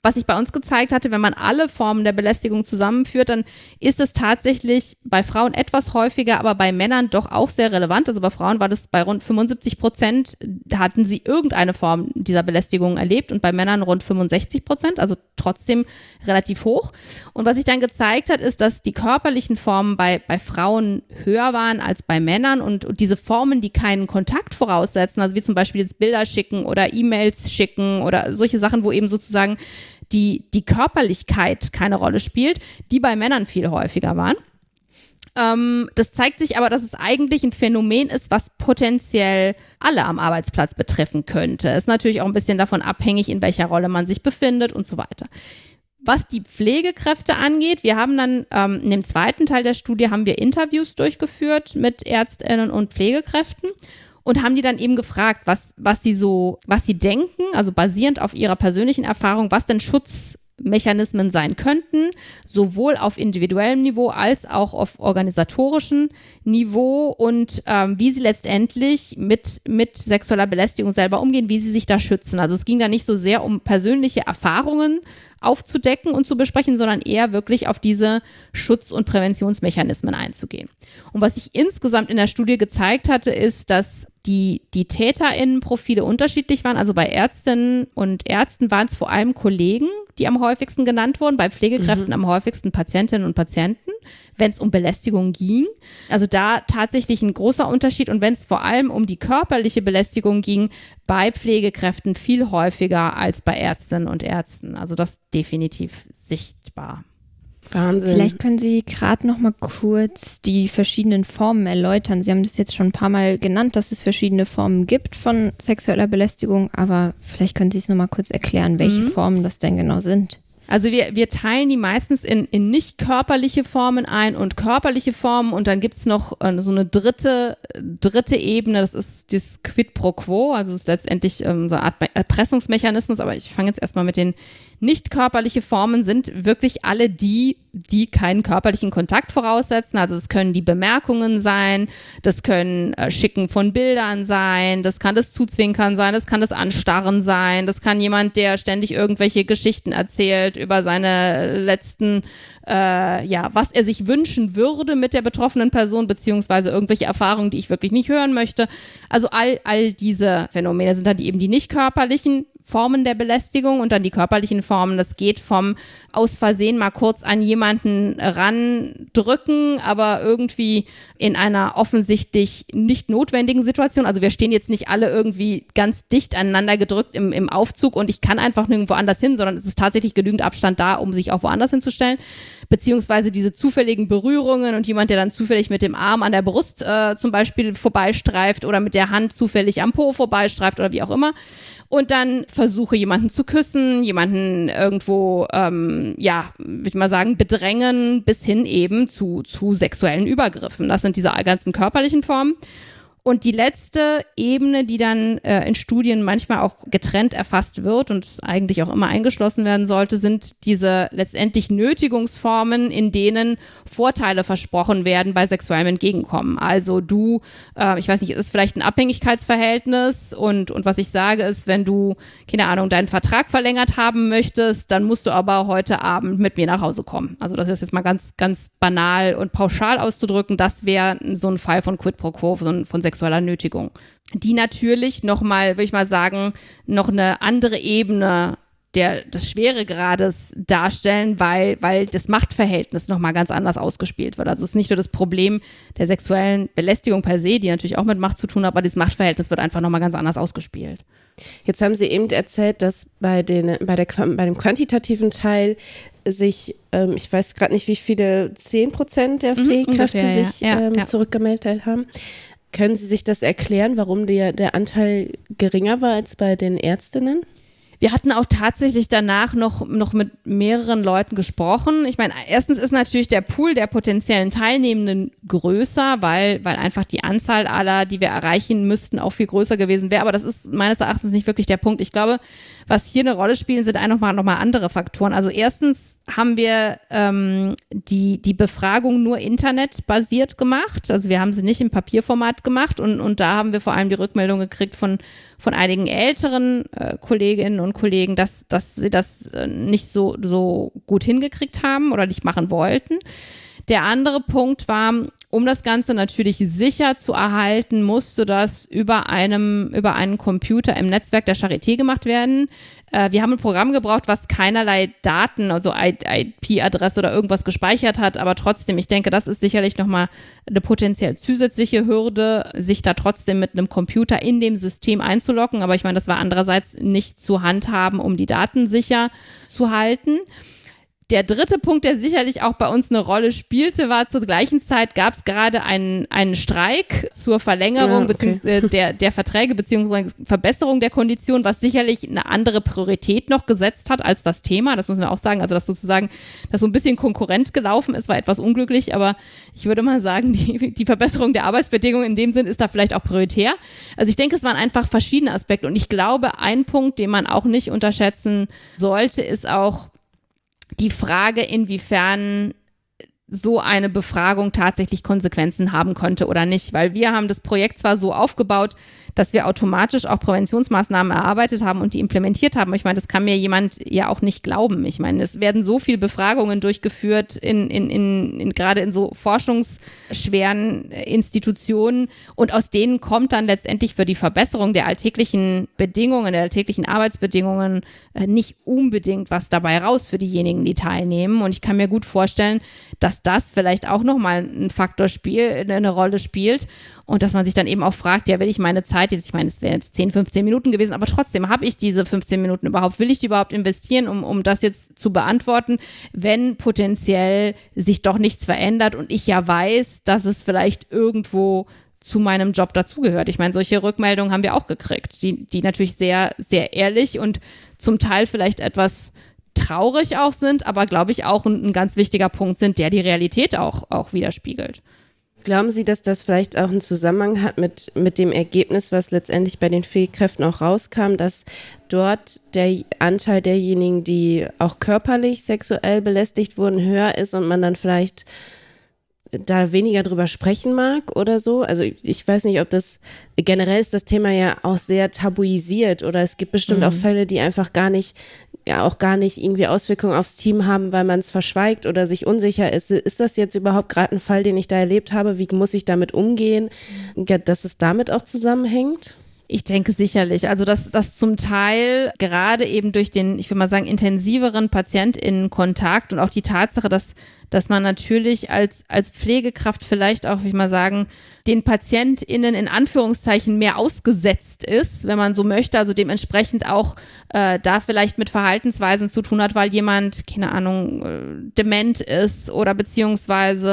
was sich bei uns gezeigt hatte, wenn man alle Formen der Belästigung zusammenführt, dann ist es tatsächlich bei Frauen etwas häufiger, aber bei Männern doch auch sehr relevant. Also bei Frauen war das bei rund 75 Prozent, hatten sie irgendeine Form dieser Belästigung erlebt und bei Männern rund 65 Prozent, also trotzdem relativ hoch. Und was sich dann gezeigt hat, ist, dass die körperlichen Formen bei, bei Frauen höher waren als bei Männern und, und diese Formen, die keinen Kontakt voraussetzen, also wie zum Beispiel jetzt Bilder schicken oder E-Mails schicken oder solche Sachen, wo eben sozusagen die, die Körperlichkeit keine Rolle spielt, die bei Männern viel häufiger waren. Ähm, das zeigt sich aber, dass es eigentlich ein Phänomen ist, was potenziell alle am Arbeitsplatz betreffen könnte. Ist natürlich auch ein bisschen davon abhängig, in welcher Rolle man sich befindet und so weiter. Was die Pflegekräfte angeht, wir haben dann ähm, in dem zweiten Teil der Studie haben wir Interviews durchgeführt mit Ärztinnen und Pflegekräften und haben die dann eben gefragt, was, was sie so, was sie denken, also basierend auf ihrer persönlichen Erfahrung, was denn Schutzmechanismen sein könnten, sowohl auf individuellem Niveau als auch auf organisatorischem Niveau und ähm, wie sie letztendlich mit, mit sexueller Belästigung selber umgehen, wie sie sich da schützen. Also es ging da nicht so sehr um persönliche Erfahrungen aufzudecken und zu besprechen, sondern eher wirklich auf diese Schutz- und Präventionsmechanismen einzugehen. Und was sich insgesamt in der Studie gezeigt hatte, ist, dass die, die TäterInnenprofile unterschiedlich waren. Also bei Ärztinnen und Ärzten waren es vor allem Kollegen, die am häufigsten genannt wurden, bei Pflegekräften mhm. am häufigsten Patientinnen und Patienten, wenn es um Belästigung ging. Also da tatsächlich ein großer Unterschied. Und wenn es vor allem um die körperliche Belästigung ging, bei Pflegekräften viel häufiger als bei Ärztinnen und Ärzten. Also das definitiv sichtbar. Wahnsinn. Vielleicht können Sie gerade noch mal kurz die verschiedenen Formen erläutern. Sie haben das jetzt schon ein paar Mal genannt, dass es verschiedene Formen gibt von sexueller Belästigung, aber vielleicht können Sie es noch mal kurz erklären, welche mhm. Formen das denn genau sind. Also wir, wir teilen die meistens in, in nicht körperliche Formen ein und körperliche Formen und dann gibt's noch äh, so eine dritte, dritte Ebene, das ist das Quid pro quo, also ist letztendlich ähm, so eine Art Erpressungsmechanismus, aber ich fange jetzt erstmal mit den nicht körperliche Formen. Sind wirklich alle die, die keinen körperlichen Kontakt voraussetzen. Also es können die Bemerkungen sein, das können äh, Schicken von Bildern sein, das kann das Zuzwinkern sein, das kann das Anstarren sein, das kann jemand, der ständig irgendwelche Geschichten erzählt über seine letzten, äh, ja, was er sich wünschen würde mit der betroffenen Person, beziehungsweise irgendwelche Erfahrungen, die ich wirklich nicht hören möchte. Also all, all diese Phänomene sind dann eben die nicht körperlichen. Formen der Belästigung und dann die körperlichen Formen. Das geht vom aus Versehen mal kurz an jemanden randrücken, aber irgendwie in einer offensichtlich nicht notwendigen Situation. Also wir stehen jetzt nicht alle irgendwie ganz dicht aneinander gedrückt im, im Aufzug und ich kann einfach nirgendwo anders hin, sondern es ist tatsächlich genügend Abstand da, um sich auch woanders hinzustellen. Beziehungsweise diese zufälligen Berührungen und jemand, der dann zufällig mit dem Arm an der Brust äh, zum Beispiel vorbeistreift oder mit der Hand zufällig am Po vorbeistreift oder wie auch immer und dann versuche jemanden zu küssen, jemanden irgendwo, ähm, ja, würde ich mal sagen, bedrängen, bis hin eben zu, zu sexuellen Übergriffen. Das sind diese ganzen körperlichen Formen. Und die letzte Ebene, die dann äh, in Studien manchmal auch getrennt erfasst wird und eigentlich auch immer eingeschlossen werden sollte, sind diese letztendlich Nötigungsformen, in denen Vorteile versprochen werden bei sexuellem Entgegenkommen. Also du, äh, ich weiß nicht, ist vielleicht ein Abhängigkeitsverhältnis und, und was ich sage ist, wenn du, keine Ahnung, deinen Vertrag verlängert haben möchtest, dann musst du aber heute Abend mit mir nach Hause kommen. Also das ist jetzt mal ganz, ganz banal und pauschal auszudrücken. Das wäre so ein Fall von Quid pro Quo, von, von sexueller Nötigung. Die natürlich nochmal, würde ich mal sagen, noch eine andere Ebene der, des Schweregrades darstellen, weil, weil das Machtverhältnis nochmal ganz anders ausgespielt wird. Also es ist nicht nur das Problem der sexuellen Belästigung per se, die natürlich auch mit Macht zu tun hat, aber das Machtverhältnis wird einfach nochmal ganz anders ausgespielt. Jetzt haben Sie eben erzählt, dass bei, den, bei, der, bei dem quantitativen Teil sich, ähm, ich weiß gerade nicht, wie viele, 10 Prozent der Pflegekräfte mhm, ungefähr, sich ja. Ja, ähm, ja. zurückgemeldet haben. Können Sie sich das erklären, warum der, der Anteil geringer war als bei den Ärztinnen? Wir hatten auch tatsächlich danach noch, noch mit mehreren Leuten gesprochen. Ich meine, erstens ist natürlich der Pool der potenziellen Teilnehmenden größer, weil, weil einfach die Anzahl aller, die wir erreichen müssten, auch viel größer gewesen wäre. Aber das ist meines Erachtens nicht wirklich der Punkt. Ich glaube, was hier eine Rolle spielen, sind einfach nochmal mal andere Faktoren. Also erstens haben wir ähm, die, die Befragung nur internetbasiert gemacht. Also wir haben sie nicht im Papierformat gemacht und, und da haben wir vor allem die Rückmeldung gekriegt von, von einigen älteren äh, Kolleginnen und Kollegen, dass, dass sie das äh, nicht so, so gut hingekriegt haben oder nicht machen wollten. Der andere Punkt war, um das Ganze natürlich sicher zu erhalten, musste das über einem, über einen Computer im Netzwerk der Charité gemacht werden. Äh, wir haben ein Programm gebraucht, was keinerlei Daten, also IP-Adresse oder irgendwas gespeichert hat, aber trotzdem, ich denke, das ist sicherlich nochmal eine potenziell zusätzliche Hürde, sich da trotzdem mit einem Computer in dem System einzuloggen. Aber ich meine, das war andererseits nicht zu handhaben, um die Daten sicher zu halten. Der dritte Punkt, der sicherlich auch bei uns eine Rolle spielte, war zur gleichen Zeit gab es gerade einen, einen Streik zur Verlängerung ja, okay. beziehungsweise der, der Verträge beziehungsweise Verbesserung der Konditionen, was sicherlich eine andere Priorität noch gesetzt hat als das Thema. Das muss man auch sagen. Also, dass sozusagen das so ein bisschen konkurrent gelaufen ist, war etwas unglücklich, aber ich würde mal sagen, die, die Verbesserung der Arbeitsbedingungen in dem Sinn ist da vielleicht auch prioritär. Also, ich denke, es waren einfach verschiedene Aspekte und ich glaube, ein Punkt, den man auch nicht unterschätzen sollte, ist auch, die Frage, inwiefern so eine Befragung tatsächlich Konsequenzen haben könnte oder nicht, weil wir haben das Projekt zwar so aufgebaut, dass wir automatisch auch Präventionsmaßnahmen erarbeitet haben und die implementiert haben. Ich meine, das kann mir jemand ja auch nicht glauben. Ich meine, es werden so viele Befragungen durchgeführt, in, in, in, in gerade in so forschungsschweren Institutionen und aus denen kommt dann letztendlich für die Verbesserung der alltäglichen Bedingungen, der alltäglichen Arbeitsbedingungen äh, nicht unbedingt was dabei raus für diejenigen, die teilnehmen. Und ich kann mir gut vorstellen, dass das vielleicht auch nochmal ein Faktor spielt, eine Rolle spielt und dass man sich dann eben auch fragt, ja, will ich meine Zeit jetzt, ich meine, es wären jetzt 10, 15 Minuten gewesen, aber trotzdem habe ich diese 15 Minuten überhaupt, will ich die überhaupt investieren, um, um das jetzt zu beantworten, wenn potenziell sich doch nichts verändert und ich ja weiß, dass es vielleicht irgendwo zu meinem Job dazugehört. Ich meine, solche Rückmeldungen haben wir auch gekriegt, die, die natürlich sehr, sehr ehrlich und zum Teil vielleicht etwas traurig auch sind, aber glaube ich auch ein, ein ganz wichtiger Punkt sind, der die Realität auch, auch widerspiegelt. Glauben Sie, dass das vielleicht auch einen Zusammenhang hat mit, mit dem Ergebnis, was letztendlich bei den Pflegekräften auch rauskam, dass dort der Anteil derjenigen, die auch körperlich sexuell belästigt wurden, höher ist und man dann vielleicht da weniger drüber sprechen mag oder so. Also ich weiß nicht, ob das generell ist das Thema ja auch sehr tabuisiert oder es gibt bestimmt mhm. auch Fälle, die einfach gar nicht ja auch gar nicht irgendwie Auswirkungen aufs Team haben, weil man es verschweigt oder sich unsicher ist. Ist das jetzt überhaupt gerade ein Fall, den ich da erlebt habe? Wie muss ich damit umgehen? Dass es damit auch zusammenhängt? Ich denke sicherlich. Also, dass das zum Teil gerade eben durch den, ich würde mal sagen, intensiveren PatientInnen-Kontakt und auch die Tatsache, dass dass man natürlich als, als Pflegekraft vielleicht auch, wie ich mal sagen, den PatientInnen in Anführungszeichen mehr ausgesetzt ist, wenn man so möchte, also dementsprechend auch äh, da vielleicht mit Verhaltensweisen zu tun hat, weil jemand, keine Ahnung, äh, dement ist oder beziehungsweise,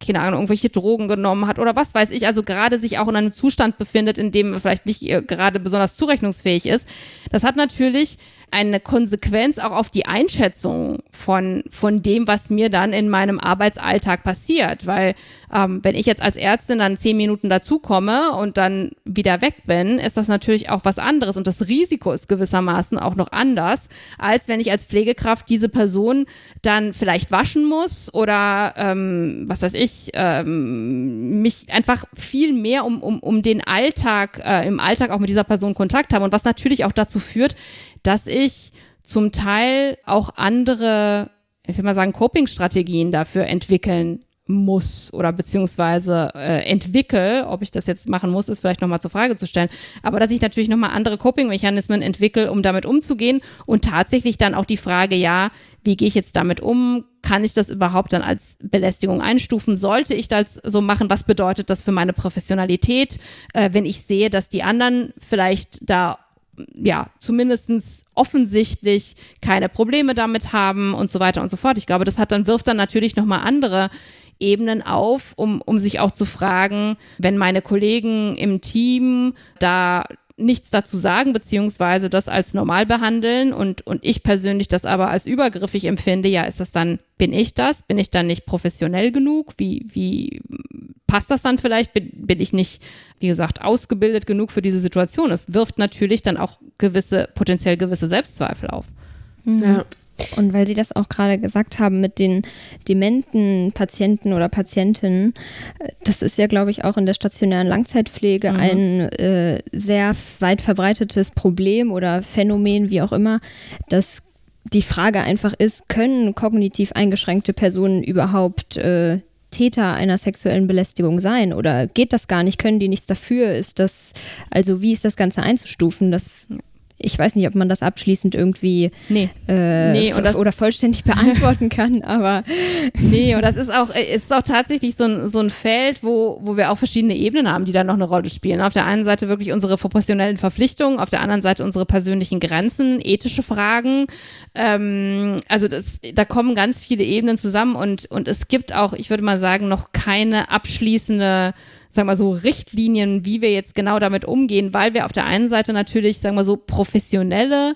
keine Ahnung, irgendwelche Drogen genommen hat oder was weiß ich, also gerade sich auch in einem Zustand befindet, in dem vielleicht nicht äh, gerade besonders zurechnungsfähig ist. Das hat natürlich eine Konsequenz auch auf die Einschätzung von, von dem, was mir dann in meinem Arbeitsalltag passiert. Weil ähm, wenn ich jetzt als Ärztin dann zehn Minuten dazukomme und dann wieder weg bin, ist das natürlich auch was anderes. Und das Risiko ist gewissermaßen auch noch anders, als wenn ich als Pflegekraft diese Person dann vielleicht waschen muss oder ähm, was weiß ich, ähm, mich einfach viel mehr um, um, um den Alltag, äh, im Alltag auch mit dieser Person Kontakt habe. Und was natürlich auch dazu führt, dass ich zum Teil auch andere, ich will mal sagen, Coping-Strategien dafür entwickeln muss oder beziehungsweise äh, entwickle, ob ich das jetzt machen muss, ist vielleicht nochmal zur Frage zu stellen, aber dass ich natürlich nochmal andere Coping-Mechanismen entwickle, um damit umzugehen und tatsächlich dann auch die Frage, ja, wie gehe ich jetzt damit um? Kann ich das überhaupt dann als Belästigung einstufen? Sollte ich das so machen? Was bedeutet das für meine Professionalität, äh, wenn ich sehe, dass die anderen vielleicht da ja, zumindestens offensichtlich keine Probleme damit haben und so weiter und so fort. Ich glaube, das hat dann, wirft dann natürlich nochmal andere Ebenen auf, um, um sich auch zu fragen, wenn meine Kollegen im Team da nichts dazu sagen, beziehungsweise das als normal behandeln und, und ich persönlich das aber als übergriffig empfinde, ja, ist das dann, bin ich das? Bin ich dann nicht professionell genug? Wie, wie passt das dann vielleicht? Bin, bin ich nicht, wie gesagt, ausgebildet genug für diese Situation? Es wirft natürlich dann auch gewisse, potenziell gewisse Selbstzweifel auf. Mhm. Ja. Und weil Sie das auch gerade gesagt haben mit den dementen Patienten oder Patientinnen, das ist ja, glaube ich, auch in der stationären Langzeitpflege mhm. ein äh, sehr weit verbreitetes Problem oder Phänomen, wie auch immer, dass die Frage einfach ist, können kognitiv eingeschränkte Personen überhaupt äh, Täter einer sexuellen Belästigung sein oder geht das gar nicht? Können die nichts dafür? Ist das, also wie ist das Ganze einzustufen? Das ich weiß nicht, ob man das abschließend irgendwie nee. Äh, nee, oder vollständig *laughs* beantworten kann, aber. Nee, und das ist auch, äh, ist auch tatsächlich so ein, so ein Feld, wo, wo wir auch verschiedene Ebenen haben, die da noch eine Rolle spielen. Auf der einen Seite wirklich unsere professionellen Verpflichtungen, auf der anderen Seite unsere persönlichen Grenzen, ethische Fragen. Ähm, also das, da kommen ganz viele Ebenen zusammen und, und es gibt auch, ich würde mal sagen, noch keine abschließende sagen wir so, Richtlinien, wie wir jetzt genau damit umgehen, weil wir auf der einen Seite natürlich, sagen wir so, professionelle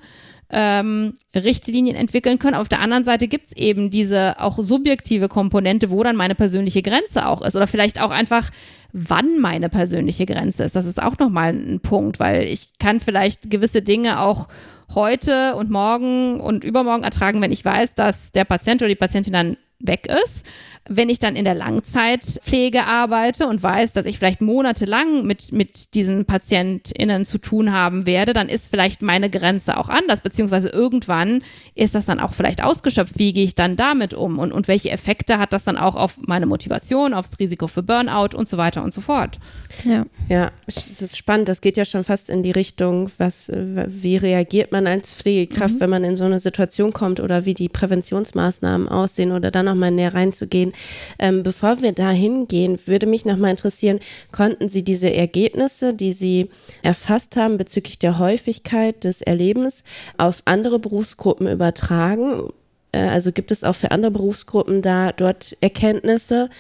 ähm, Richtlinien entwickeln können. Auf der anderen Seite gibt es eben diese auch subjektive Komponente, wo dann meine persönliche Grenze auch ist. Oder vielleicht auch einfach, wann meine persönliche Grenze ist. Das ist auch nochmal ein Punkt, weil ich kann vielleicht gewisse Dinge auch heute und morgen und übermorgen ertragen, wenn ich weiß, dass der Patient oder die Patientin dann weg ist. Wenn ich dann in der Langzeitpflege arbeite und weiß, dass ich vielleicht monatelang mit, mit diesen PatientInnen zu tun haben werde, dann ist vielleicht meine Grenze auch anders, beziehungsweise irgendwann ist das dann auch vielleicht ausgeschöpft. Wie gehe ich dann damit um und, und welche Effekte hat das dann auch auf meine Motivation, aufs Risiko für Burnout und so weiter und so fort. Ja, ja es ist spannend. Das geht ja schon fast in die Richtung, was, wie reagiert man als Pflegekraft, mhm. wenn man in so eine Situation kommt oder wie die Präventionsmaßnahmen aussehen oder dann nochmal näher reinzugehen. Ähm, bevor wir da hingehen, würde mich nochmal interessieren, konnten Sie diese Ergebnisse, die Sie erfasst haben bezüglich der Häufigkeit des Erlebens, auf andere Berufsgruppen übertragen? Äh, also gibt es auch für andere Berufsgruppen da dort Erkenntnisse,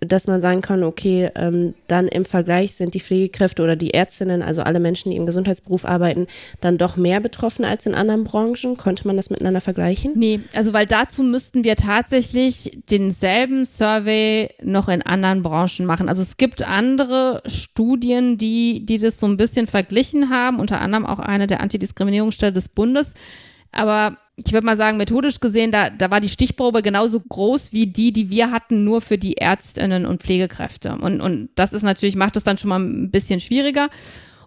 dass man sagen kann, okay, ähm, dann im Vergleich sind die Pflegekräfte oder die Ärztinnen, also alle Menschen, die im Gesundheitsberuf arbeiten, dann doch mehr betroffen als in anderen Branchen? Konnte man das miteinander vergleichen? Nee, also weil dazu müssten wir tatsächlich denselben Survey noch in anderen Branchen machen. Also es gibt andere Studien, die, die das so ein bisschen verglichen haben, unter anderem auch eine der Antidiskriminierungsstelle des Bundes. Aber ich würde mal sagen, methodisch gesehen, da, da war die Stichprobe genauso groß wie die, die wir hatten, nur für die Ärztinnen und Pflegekräfte. Und, und das ist natürlich, macht es dann schon mal ein bisschen schwieriger.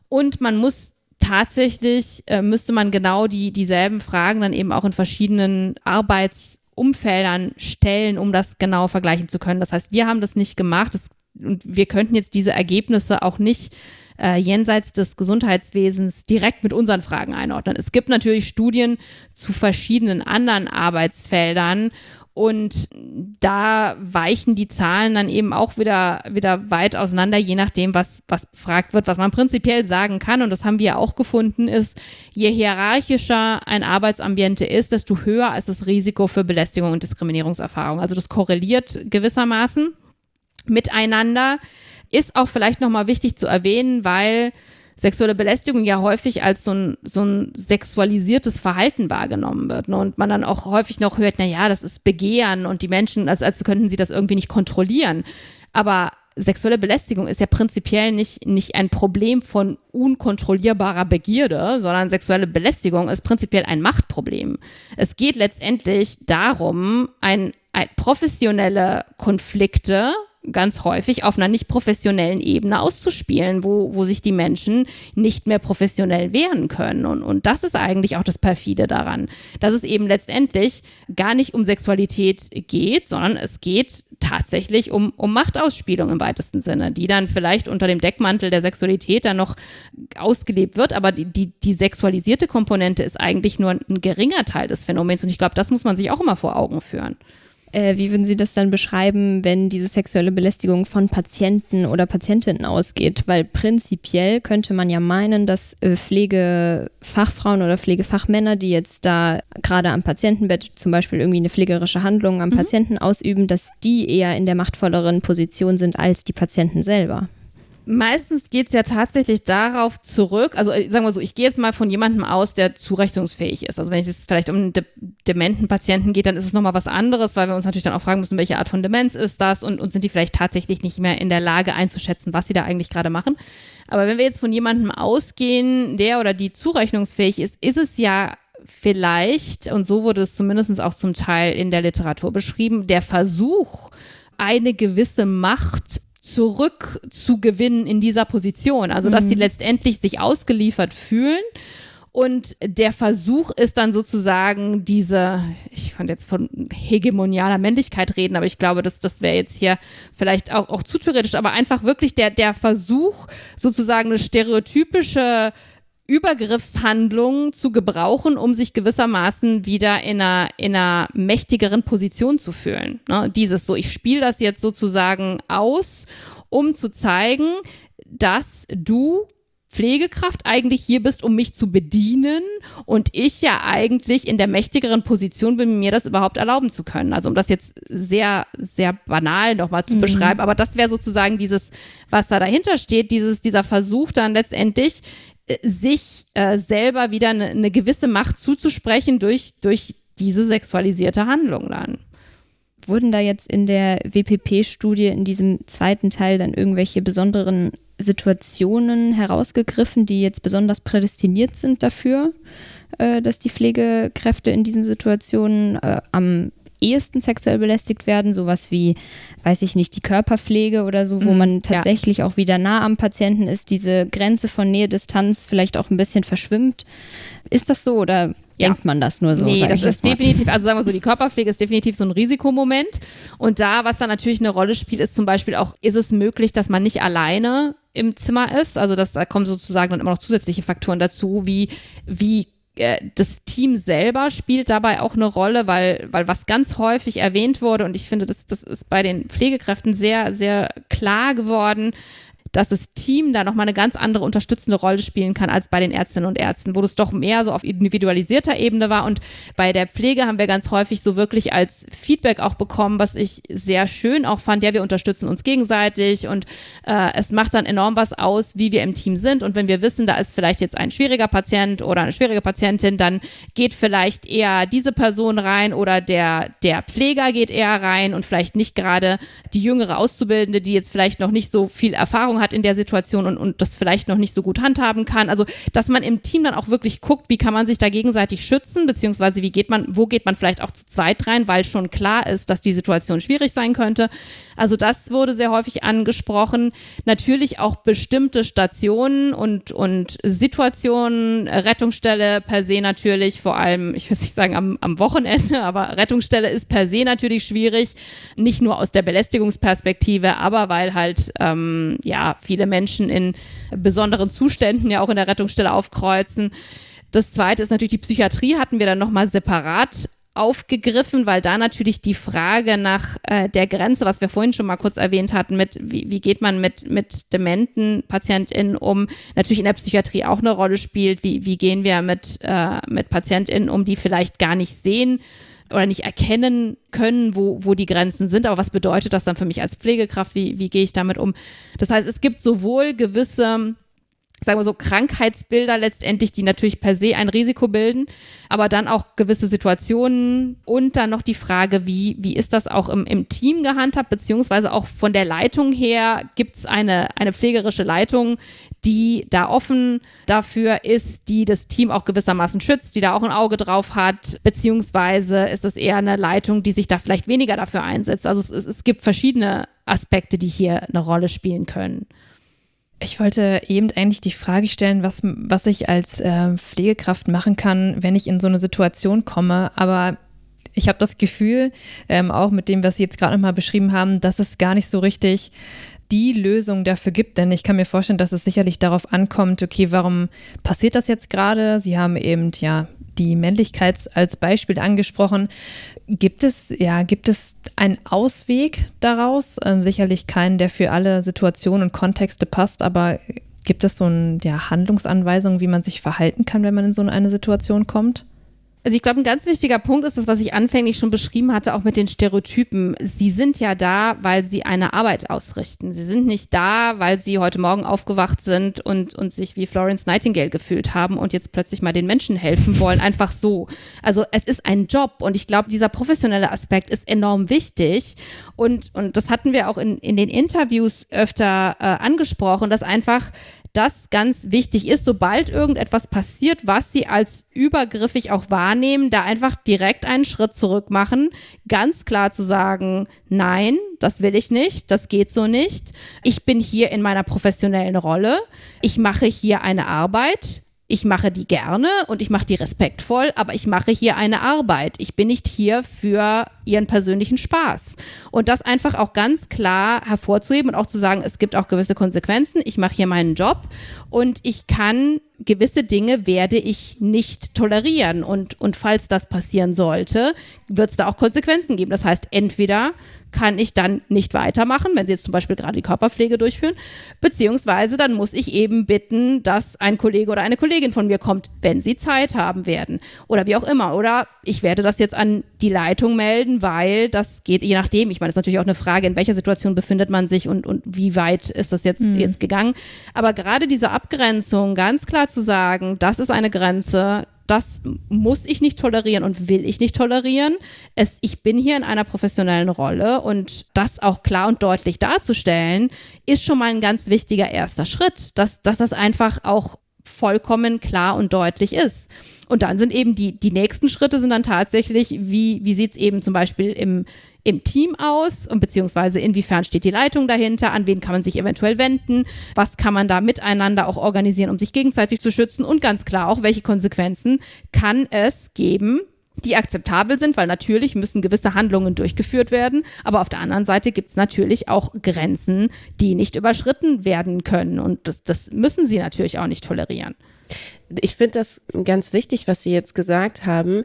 Und man muss tatsächlich, äh, müsste man genau die, dieselben Fragen dann eben auch in verschiedenen Arbeitsumfeldern stellen, um das genau vergleichen zu können. Das heißt, wir haben das nicht gemacht das, und wir könnten jetzt diese Ergebnisse auch nicht äh, jenseits des Gesundheitswesens direkt mit unseren Fragen einordnen. Es gibt natürlich Studien zu verschiedenen anderen Arbeitsfeldern und da weichen die Zahlen dann eben auch wieder, wieder weit auseinander, je nachdem, was, was befragt wird. Was man prinzipiell sagen kann, und das haben wir auch gefunden, ist, je hierarchischer ein Arbeitsambiente ist, desto höher ist das Risiko für Belästigung und Diskriminierungserfahrung. Also das korreliert gewissermaßen miteinander. Ist auch vielleicht nochmal wichtig zu erwähnen, weil sexuelle Belästigung ja häufig als so ein, so ein sexualisiertes Verhalten wahrgenommen wird. Ne? Und man dann auch häufig noch hört, na ja, das ist Begehren und die Menschen, als, als könnten sie das irgendwie nicht kontrollieren. Aber sexuelle Belästigung ist ja prinzipiell nicht, nicht ein Problem von unkontrollierbarer Begierde, sondern sexuelle Belästigung ist prinzipiell ein Machtproblem. Es geht letztendlich darum, ein, ein professionelle Konflikte ganz häufig auf einer nicht professionellen Ebene auszuspielen, wo, wo sich die Menschen nicht mehr professionell wehren können. Und, und das ist eigentlich auch das Perfide daran, dass es eben letztendlich gar nicht um Sexualität geht, sondern es geht tatsächlich um, um Machtausspielung im weitesten Sinne, die dann vielleicht unter dem Deckmantel der Sexualität dann noch ausgelebt wird, aber die, die, die sexualisierte Komponente ist eigentlich nur ein geringer Teil des Phänomens. Und ich glaube, das muss man sich auch immer vor Augen führen. Äh, wie würden Sie das dann beschreiben, wenn diese sexuelle Belästigung von Patienten oder Patientinnen ausgeht? Weil prinzipiell könnte man ja meinen, dass äh, Pflegefachfrauen oder Pflegefachmänner, die jetzt da gerade am Patientenbett zum Beispiel irgendwie eine pflegerische Handlung am mhm. Patienten ausüben, dass die eher in der machtvolleren Position sind als die Patienten selber. Meistens geht es ja tatsächlich darauf zurück, also äh, sagen wir so, ich gehe jetzt mal von jemandem aus, der zurechnungsfähig ist. Also wenn es jetzt vielleicht um einen de dementen Patienten geht, dann ist es nochmal was anderes, weil wir uns natürlich dann auch fragen müssen, welche Art von Demenz ist das und, und sind die vielleicht tatsächlich nicht mehr in der Lage einzuschätzen, was sie da eigentlich gerade machen. Aber wenn wir jetzt von jemandem ausgehen, der oder die zurechnungsfähig ist, ist es ja vielleicht, und so wurde es zumindest auch zum Teil in der Literatur beschrieben, der Versuch, eine gewisse Macht zurückzugewinnen in dieser Position. Also, dass sie mhm. letztendlich sich ausgeliefert fühlen. Und der Versuch ist dann sozusagen diese, ich kann jetzt von hegemonialer Männlichkeit reden, aber ich glaube, das, das wäre jetzt hier vielleicht auch, auch zu theoretisch, aber einfach wirklich der, der Versuch, sozusagen eine stereotypische Übergriffshandlungen zu gebrauchen, um sich gewissermaßen wieder in einer, in einer mächtigeren Position zu fühlen. Ne? Dieses so, ich spiele das jetzt sozusagen aus, um zu zeigen, dass du Pflegekraft eigentlich hier bist, um mich zu bedienen und ich ja eigentlich in der mächtigeren Position bin, mir das überhaupt erlauben zu können. Also um das jetzt sehr, sehr banal nochmal zu mhm. beschreiben, aber das wäre sozusagen dieses, was da dahinter steht, dieses, dieser Versuch dann letztendlich sich äh, selber wieder eine, eine gewisse Macht zuzusprechen durch, durch diese sexualisierte Handlung dann. Wurden da jetzt in der WPP-Studie in diesem zweiten Teil dann irgendwelche besonderen Situationen herausgegriffen, die jetzt besonders prädestiniert sind dafür, äh, dass die Pflegekräfte in diesen Situationen äh, am ehesten sexuell belästigt werden, sowas wie, weiß ich nicht, die Körperpflege oder so, wo mhm, man tatsächlich ja. auch wieder nah am Patienten ist, diese Grenze von Nähe, Distanz vielleicht auch ein bisschen verschwimmt. Ist das so oder ja. denkt man das nur so? Nee, das ist definitiv, also sagen wir so, die Körperpflege ist definitiv so ein Risikomoment. Und da, was da natürlich eine Rolle spielt, ist zum Beispiel auch, ist es möglich, dass man nicht alleine im Zimmer ist? Also das, da kommen sozusagen dann immer noch zusätzliche Faktoren dazu, wie, wie das Team selber spielt dabei auch eine Rolle, weil, weil was ganz häufig erwähnt wurde, und ich finde, das, das ist bei den Pflegekräften sehr, sehr klar geworden, dass das Team da nochmal eine ganz andere unterstützende Rolle spielen kann als bei den Ärztinnen und Ärzten, wo das doch mehr so auf individualisierter Ebene war. Und bei der Pflege haben wir ganz häufig so wirklich als Feedback auch bekommen, was ich sehr schön auch fand. Ja, wir unterstützen uns gegenseitig und äh, es macht dann enorm was aus, wie wir im Team sind. Und wenn wir wissen, da ist vielleicht jetzt ein schwieriger Patient oder eine schwierige Patientin, dann geht vielleicht eher diese Person rein oder der, der Pfleger geht eher rein und vielleicht nicht gerade die jüngere Auszubildende, die jetzt vielleicht noch nicht so viel Erfahrung hat hat in der Situation und, und das vielleicht noch nicht so gut handhaben kann. Also, dass man im Team dann auch wirklich guckt, wie kann man sich da gegenseitig schützen, beziehungsweise wie geht man, wo geht man vielleicht auch zu zweit rein, weil schon klar ist, dass die Situation schwierig sein könnte. Also das wurde sehr häufig angesprochen. Natürlich auch bestimmte Stationen und, und Situationen, Rettungsstelle per se natürlich, vor allem, ich will nicht sagen am, am Wochenende, *laughs* aber Rettungsstelle ist per se natürlich schwierig. Nicht nur aus der Belästigungsperspektive, aber weil halt, ähm, ja, viele Menschen in besonderen Zuständen ja auch in der Rettungsstelle aufkreuzen. Das zweite ist natürlich die Psychiatrie, hatten wir dann nochmal separat aufgegriffen, weil da natürlich die Frage nach äh, der Grenze, was wir vorhin schon mal kurz erwähnt hatten, mit wie, wie geht man mit, mit dementen PatientInnen um, natürlich in der Psychiatrie auch eine Rolle spielt. Wie, wie gehen wir mit, äh, mit PatientInnen um, die vielleicht gar nicht sehen oder nicht erkennen können, wo, wo die Grenzen sind. Aber was bedeutet das dann für mich als Pflegekraft? Wie, wie gehe ich damit um? Das heißt, es gibt sowohl gewisse sagen wir so, Krankheitsbilder letztendlich, die natürlich per se ein Risiko bilden, aber dann auch gewisse Situationen und dann noch die Frage, wie, wie ist das auch im, im Team gehandhabt, beziehungsweise auch von der Leitung her gibt es eine, eine pflegerische Leitung, die da offen dafür ist, die das Team auch gewissermaßen schützt, die da auch ein Auge drauf hat, beziehungsweise ist es eher eine Leitung, die sich da vielleicht weniger dafür einsetzt. Also es, es gibt verschiedene Aspekte, die hier eine Rolle spielen können. Ich wollte eben eigentlich die Frage stellen, was, was ich als äh, Pflegekraft machen kann, wenn ich in so eine Situation komme. Aber ich habe das Gefühl, ähm, auch mit dem, was Sie jetzt gerade nochmal beschrieben haben, dass es gar nicht so richtig die Lösung dafür gibt. Denn ich kann mir vorstellen, dass es sicherlich darauf ankommt, okay, warum passiert das jetzt gerade? Sie haben eben ja die Männlichkeit als Beispiel angesprochen. Gibt es, ja, gibt es einen Ausweg daraus? Ähm, sicherlich keinen, der für alle Situationen und Kontexte passt, aber gibt es so eine ja, Handlungsanweisung, wie man sich verhalten kann, wenn man in so eine Situation kommt? Also ich glaube, ein ganz wichtiger Punkt ist das, was ich anfänglich schon beschrieben hatte, auch mit den Stereotypen. Sie sind ja da, weil sie eine Arbeit ausrichten. Sie sind nicht da, weil sie heute Morgen aufgewacht sind und, und sich wie Florence Nightingale gefühlt haben und jetzt plötzlich mal den Menschen helfen wollen. Einfach so. Also es ist ein Job und ich glaube, dieser professionelle Aspekt ist enorm wichtig. Und, und das hatten wir auch in, in den Interviews öfter äh, angesprochen, dass einfach das ganz wichtig ist, sobald irgendetwas passiert, was sie als übergriffig auch wahrnehmen, da einfach direkt einen Schritt zurück machen, ganz klar zu sagen, nein, das will ich nicht, das geht so nicht. Ich bin hier in meiner professionellen Rolle. Ich mache hier eine Arbeit ich mache die gerne und ich mache die respektvoll, aber ich mache hier eine Arbeit. Ich bin nicht hier für ihren persönlichen Spaß. Und das einfach auch ganz klar hervorzuheben und auch zu sagen, es gibt auch gewisse Konsequenzen. Ich mache hier meinen Job und ich kann gewisse Dinge werde ich nicht tolerieren. Und, und falls das passieren sollte, wird es da auch Konsequenzen geben. Das heißt, entweder kann ich dann nicht weitermachen, wenn sie jetzt zum Beispiel gerade die Körperpflege durchführen, beziehungsweise dann muss ich eben bitten, dass ein Kollege oder eine Kollegin von mir kommt, wenn sie Zeit haben werden oder wie auch immer. Oder ich werde das jetzt an die Leitung melden, weil das geht je nachdem. Ich meine, das ist natürlich auch eine Frage, in welcher Situation befindet man sich und, und wie weit ist das jetzt, mhm. jetzt gegangen. Aber gerade diese Abgrenzung, ganz klar zu sagen, das ist eine Grenze, das muss ich nicht tolerieren und will ich nicht tolerieren. Es, ich bin hier in einer professionellen Rolle und das auch klar und deutlich darzustellen, ist schon mal ein ganz wichtiger erster Schritt, dass, dass das einfach auch vollkommen klar und deutlich ist. Und dann sind eben die, die nächsten Schritte sind dann tatsächlich, wie, wie sieht es eben zum Beispiel im, im Team aus und beziehungsweise inwiefern steht die Leitung dahinter, an wen kann man sich eventuell wenden, was kann man da miteinander auch organisieren, um sich gegenseitig zu schützen und ganz klar auch, welche Konsequenzen kann es geben, die akzeptabel sind, weil natürlich müssen gewisse Handlungen durchgeführt werden, aber auf der anderen Seite gibt es natürlich auch Grenzen, die nicht überschritten werden können und das, das müssen sie natürlich auch nicht tolerieren. Ich finde das ganz wichtig, was Sie jetzt gesagt haben.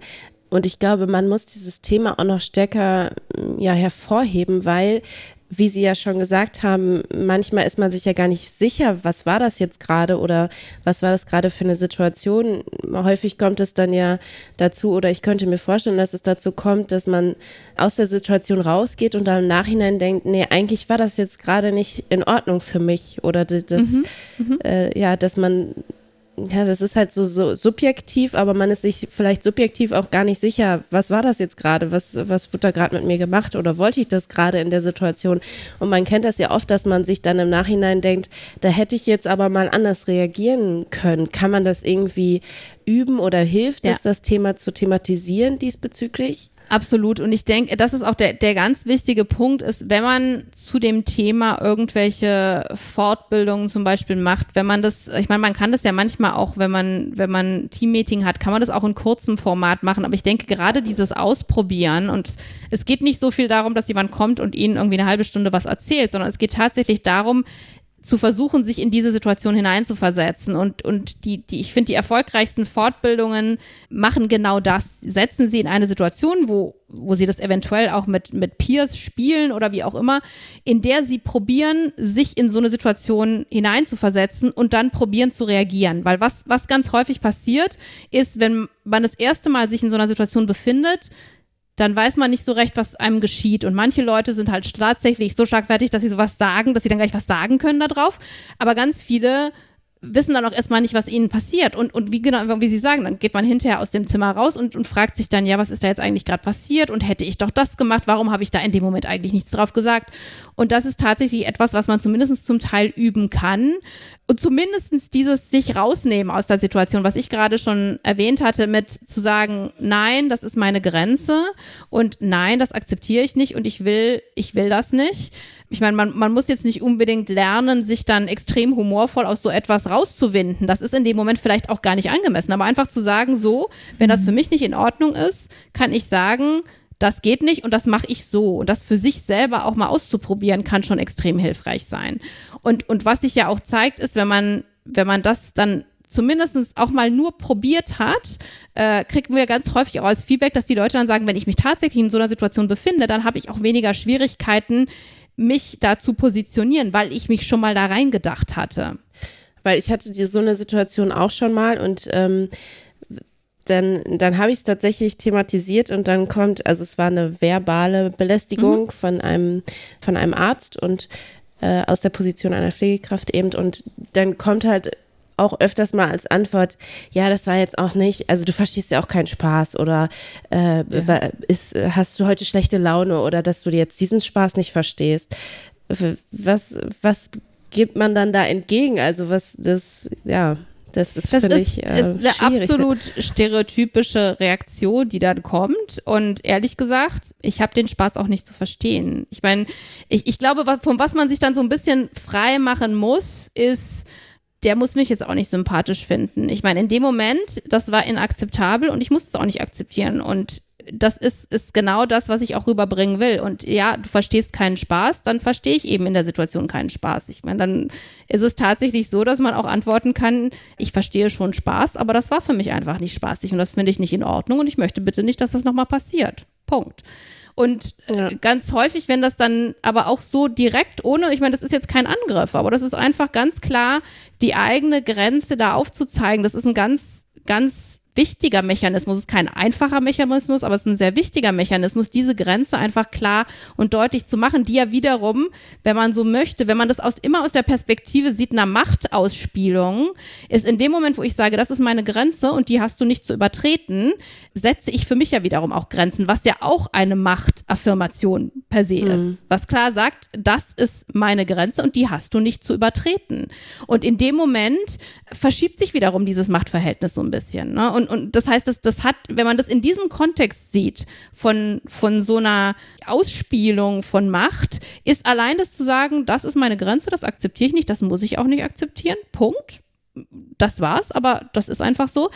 Und ich glaube, man muss dieses Thema auch noch stärker ja, hervorheben, weil wie Sie ja schon gesagt haben, manchmal ist man sich ja gar nicht sicher, was war das jetzt gerade oder was war das gerade für eine Situation. Häufig kommt es dann ja dazu, oder ich könnte mir vorstellen, dass es dazu kommt, dass man aus der Situation rausgeht und dann im Nachhinein denkt, nee, eigentlich war das jetzt gerade nicht in Ordnung für mich oder das, mhm, mhm. äh, ja, dass man ja, das ist halt so, so subjektiv, aber man ist sich vielleicht subjektiv auch gar nicht sicher, was war das jetzt gerade, was, was wurde da gerade mit mir gemacht oder wollte ich das gerade in der Situation? Und man kennt das ja oft, dass man sich dann im Nachhinein denkt, da hätte ich jetzt aber mal anders reagieren können. Kann man das irgendwie üben oder hilft ja. es, das Thema zu thematisieren diesbezüglich? Absolut. Und ich denke, das ist auch der, der ganz wichtige Punkt, ist, wenn man zu dem Thema irgendwelche Fortbildungen zum Beispiel macht, wenn man das, ich meine, man kann das ja manchmal auch, wenn man, wenn man Teammeeting hat, kann man das auch in kurzem Format machen. Aber ich denke, gerade dieses Ausprobieren und es geht nicht so viel darum, dass jemand kommt und ihnen irgendwie eine halbe Stunde was erzählt, sondern es geht tatsächlich darum, zu versuchen, sich in diese Situation hineinzuversetzen. Und, und die, die, ich finde, die erfolgreichsten Fortbildungen machen genau das. Setzen sie in eine Situation, wo, wo sie das eventuell auch mit, mit Peers spielen oder wie auch immer, in der sie probieren, sich in so eine Situation hineinzuversetzen und dann probieren zu reagieren. Weil was, was ganz häufig passiert, ist, wenn man das erste Mal sich in so einer Situation befindet, dann weiß man nicht so recht, was einem geschieht. Und manche Leute sind halt tatsächlich so schlagfertig, dass sie sowas sagen, dass sie dann gleich was sagen können darauf. Aber ganz viele wissen dann auch erstmal nicht, was ihnen passiert. Und, und wie genau, wie Sie sagen, dann geht man hinterher aus dem Zimmer raus und, und fragt sich dann, ja, was ist da jetzt eigentlich gerade passiert? Und hätte ich doch das gemacht, warum habe ich da in dem Moment eigentlich nichts drauf gesagt? Und das ist tatsächlich etwas, was man zumindest zum Teil üben kann. Und zumindest dieses sich rausnehmen aus der Situation, was ich gerade schon erwähnt hatte, mit zu sagen, nein, das ist meine Grenze und nein, das akzeptiere ich nicht und ich will, ich will das nicht ich meine, man, man muss jetzt nicht unbedingt lernen, sich dann extrem humorvoll aus so etwas rauszuwinden. Das ist in dem Moment vielleicht auch gar nicht angemessen. Aber einfach zu sagen, so, wenn das für mich nicht in Ordnung ist, kann ich sagen, das geht nicht und das mache ich so. Und das für sich selber auch mal auszuprobieren, kann schon extrem hilfreich sein. Und, und was sich ja auch zeigt, ist, wenn man, wenn man das dann zumindest auch mal nur probiert hat, äh, kriegen wir ganz häufig auch als Feedback, dass die Leute dann sagen, wenn ich mich tatsächlich in so einer Situation befinde, dann habe ich auch weniger Schwierigkeiten, mich da zu positionieren, weil ich mich schon mal da reingedacht hatte. Weil ich hatte dir so eine Situation auch schon mal und ähm, dann, dann habe ich es tatsächlich thematisiert und dann kommt, also es war eine verbale Belästigung mhm. von einem, von einem Arzt und äh, aus der Position einer Pflegekraft eben und dann kommt halt auch öfters mal als Antwort, ja, das war jetzt auch nicht, also du verstehst ja auch keinen Spaß oder äh, ja. ist, hast du heute schlechte Laune oder dass du jetzt diesen Spaß nicht verstehst. Was, was gibt man dann da entgegen? Also was das, ja. Das ist, das völlig ist, äh, ist eine absolut stereotypische Reaktion, die dann kommt. Und ehrlich gesagt, ich habe den Spaß auch nicht zu verstehen. Ich meine, ich, ich glaube, von was man sich dann so ein bisschen frei machen muss, ist der muss mich jetzt auch nicht sympathisch finden. Ich meine, in dem Moment, das war inakzeptabel und ich musste es auch nicht akzeptieren. Und das ist, ist genau das, was ich auch rüberbringen will. Und ja, du verstehst keinen Spaß, dann verstehe ich eben in der Situation keinen Spaß. Ich meine, dann ist es tatsächlich so, dass man auch antworten kann, ich verstehe schon Spaß, aber das war für mich einfach nicht spaßig und das finde ich nicht in Ordnung und ich möchte bitte nicht, dass das nochmal passiert. Punkt. Und äh, ja. ganz häufig, wenn das dann aber auch so direkt ohne, ich meine, das ist jetzt kein Angriff, aber das ist einfach ganz klar, die eigene Grenze da aufzuzeigen, das ist ein ganz, ganz wichtiger Mechanismus. Es ist kein einfacher Mechanismus, aber es ist ein sehr wichtiger Mechanismus, diese Grenze einfach klar und deutlich zu machen, die ja wiederum, wenn man so möchte, wenn man das aus, immer aus der Perspektive sieht, einer Machtausspielung, ist in dem Moment, wo ich sage, das ist meine Grenze und die hast du nicht zu übertreten, setze ich für mich ja wiederum auch Grenzen, was ja auch eine Machtaffirmation per se mhm. ist. Was klar sagt, das ist meine Grenze und die hast du nicht zu übertreten. Und in dem Moment verschiebt sich wiederum dieses Machtverhältnis so ein bisschen. Ne? Und, und das heißt, das, das hat, wenn man das in diesem Kontext sieht, von, von so einer Ausspielung von Macht, ist allein das zu sagen, das ist meine Grenze, das akzeptiere ich nicht, das muss ich auch nicht akzeptieren. Punkt. Das war's, aber das ist einfach so.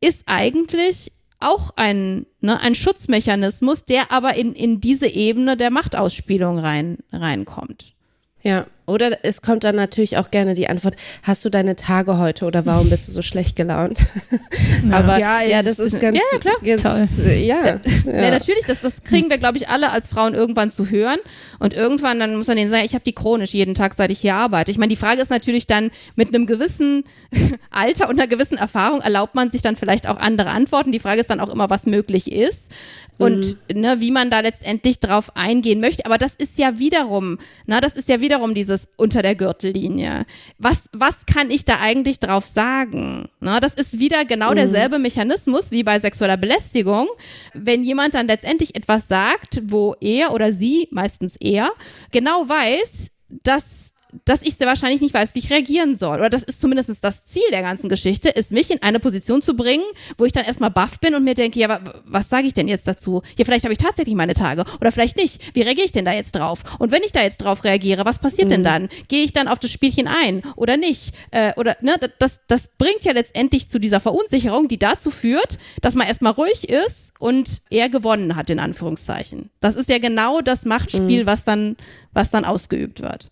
Ist eigentlich auch ein, ne, ein Schutzmechanismus, der aber in, in diese Ebene der Machtausspielung rein, reinkommt. Ja, oder es kommt dann natürlich auch gerne die Antwort, hast du deine Tage heute oder warum bist du so schlecht gelaunt? *laughs* Ja. Aber ja, ja, das ist ganz, ja, klar. Ganz, Toll. Ja, ja. ja, natürlich, das, das kriegen wir, glaube ich, alle als Frauen irgendwann zu hören. Und irgendwann, dann muss man denen sagen, ich habe die chronisch jeden Tag, seit ich hier arbeite. Ich meine, die Frage ist natürlich dann, mit einem gewissen *laughs* Alter und einer gewissen Erfahrung erlaubt man sich dann vielleicht auch andere Antworten. Die Frage ist dann auch immer, was möglich ist und mhm. ne, wie man da letztendlich drauf eingehen möchte. Aber das ist ja wiederum, na, das ist ja wiederum dieses unter der Gürtellinie. Was, was kann ich da eigentlich drauf sagen? Na, das ist wieder genau mhm. derselbe Mechanismus wie bei sexueller Belästigung. Wenn jemand dann letztendlich etwas sagt, wo er oder sie, meistens er, genau weiß, dass dass ich sehr wahrscheinlich nicht weiß, wie ich reagieren soll. Oder das ist zumindest das Ziel der ganzen Geschichte, ist mich in eine Position zu bringen, wo ich dann erstmal baff bin und mir denke, ja, was sage ich denn jetzt dazu? Ja, vielleicht habe ich tatsächlich meine Tage oder vielleicht nicht. Wie reagiere ich denn da jetzt drauf? Und wenn ich da jetzt drauf reagiere, was passiert mhm. denn dann? Gehe ich dann auf das Spielchen ein oder nicht? Äh, oder, ne, das, das bringt ja letztendlich zu dieser Verunsicherung, die dazu führt, dass man erstmal ruhig ist und er gewonnen hat, in Anführungszeichen. Das ist ja genau das Machtspiel, mhm. was dann, was dann ausgeübt wird.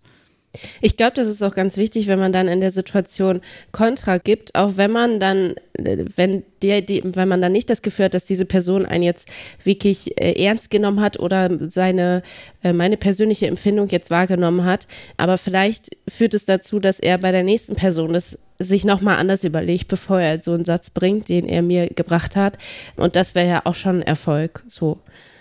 Ich glaube, das ist auch ganz wichtig, wenn man dann in der Situation Kontra gibt, auch wenn man dann, wenn der, die, wenn man dann nicht das Gefühl hat, dass diese Person einen jetzt wirklich äh, ernst genommen hat oder seine, äh, meine persönliche Empfindung jetzt wahrgenommen hat. Aber vielleicht führt es dazu, dass er bei der nächsten Person das sich nochmal anders überlegt, bevor er so einen Satz bringt, den er mir gebracht hat. Und das wäre ja auch schon ein Erfolg, so.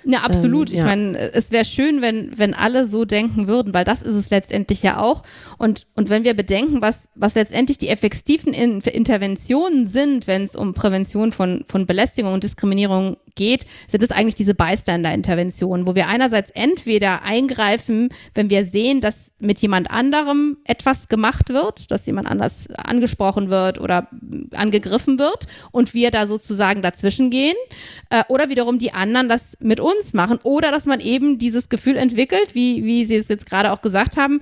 Ja, absolut. Ähm, ja. Ich meine, es wäre schön, wenn, wenn alle so denken würden, weil das ist es letztendlich ja auch. Und, und wenn wir bedenken, was, was letztendlich die effektiven In Interventionen sind, wenn es um Prävention von, von Belästigung und Diskriminierung geht, sind es eigentlich diese Bystander-Interventionen, wo wir einerseits entweder eingreifen, wenn wir sehen, dass mit jemand anderem etwas gemacht wird, dass jemand anders angesprochen wird oder angegriffen wird und wir da sozusagen dazwischen gehen, äh, oder wiederum die anderen das mit uns machen oder dass man eben dieses Gefühl entwickelt, wie, wie Sie es jetzt gerade auch gesagt haben,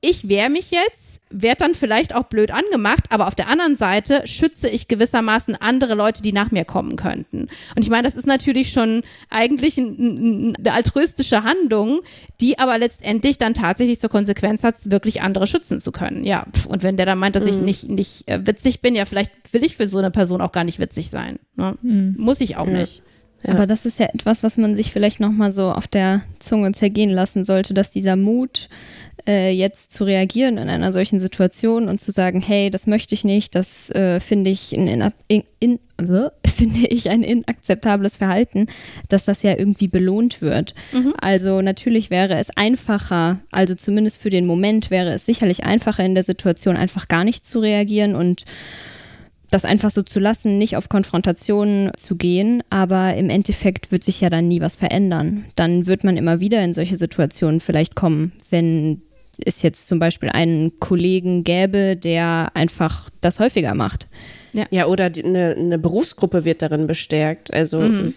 ich wehre mich jetzt, werde dann vielleicht auch blöd angemacht, aber auf der anderen Seite schütze ich gewissermaßen andere Leute, die nach mir kommen könnten. Und ich meine, das ist natürlich schon eigentlich ein, eine altruistische Handlung, die aber letztendlich dann tatsächlich zur Konsequenz hat, wirklich andere schützen zu können. Ja, und wenn der dann meint, dass mhm. ich nicht, nicht äh, witzig bin, ja, vielleicht will ich für so eine Person auch gar nicht witzig sein. Ne? Mhm. Muss ich auch ja. nicht. Ja. Aber das ist ja etwas, was man sich vielleicht nochmal so auf der Zunge zergehen lassen sollte, dass dieser Mut, äh, jetzt zu reagieren in einer solchen Situation und zu sagen, hey, das möchte ich nicht, das äh, finde ich in, in, in, in äh, *laughs* finde ich ein inakzeptables Verhalten, dass das ja irgendwie belohnt wird. Mhm. Also natürlich wäre es einfacher, also zumindest für den Moment wäre es sicherlich einfacher in der Situation einfach gar nicht zu reagieren und das einfach so zu lassen, nicht auf Konfrontationen zu gehen, aber im Endeffekt wird sich ja dann nie was verändern. Dann wird man immer wieder in solche Situationen vielleicht kommen, wenn es jetzt zum Beispiel einen Kollegen gäbe, der einfach das häufiger macht. Ja, ja oder die, eine, eine, Berufsgruppe wird darin bestärkt. Also mhm.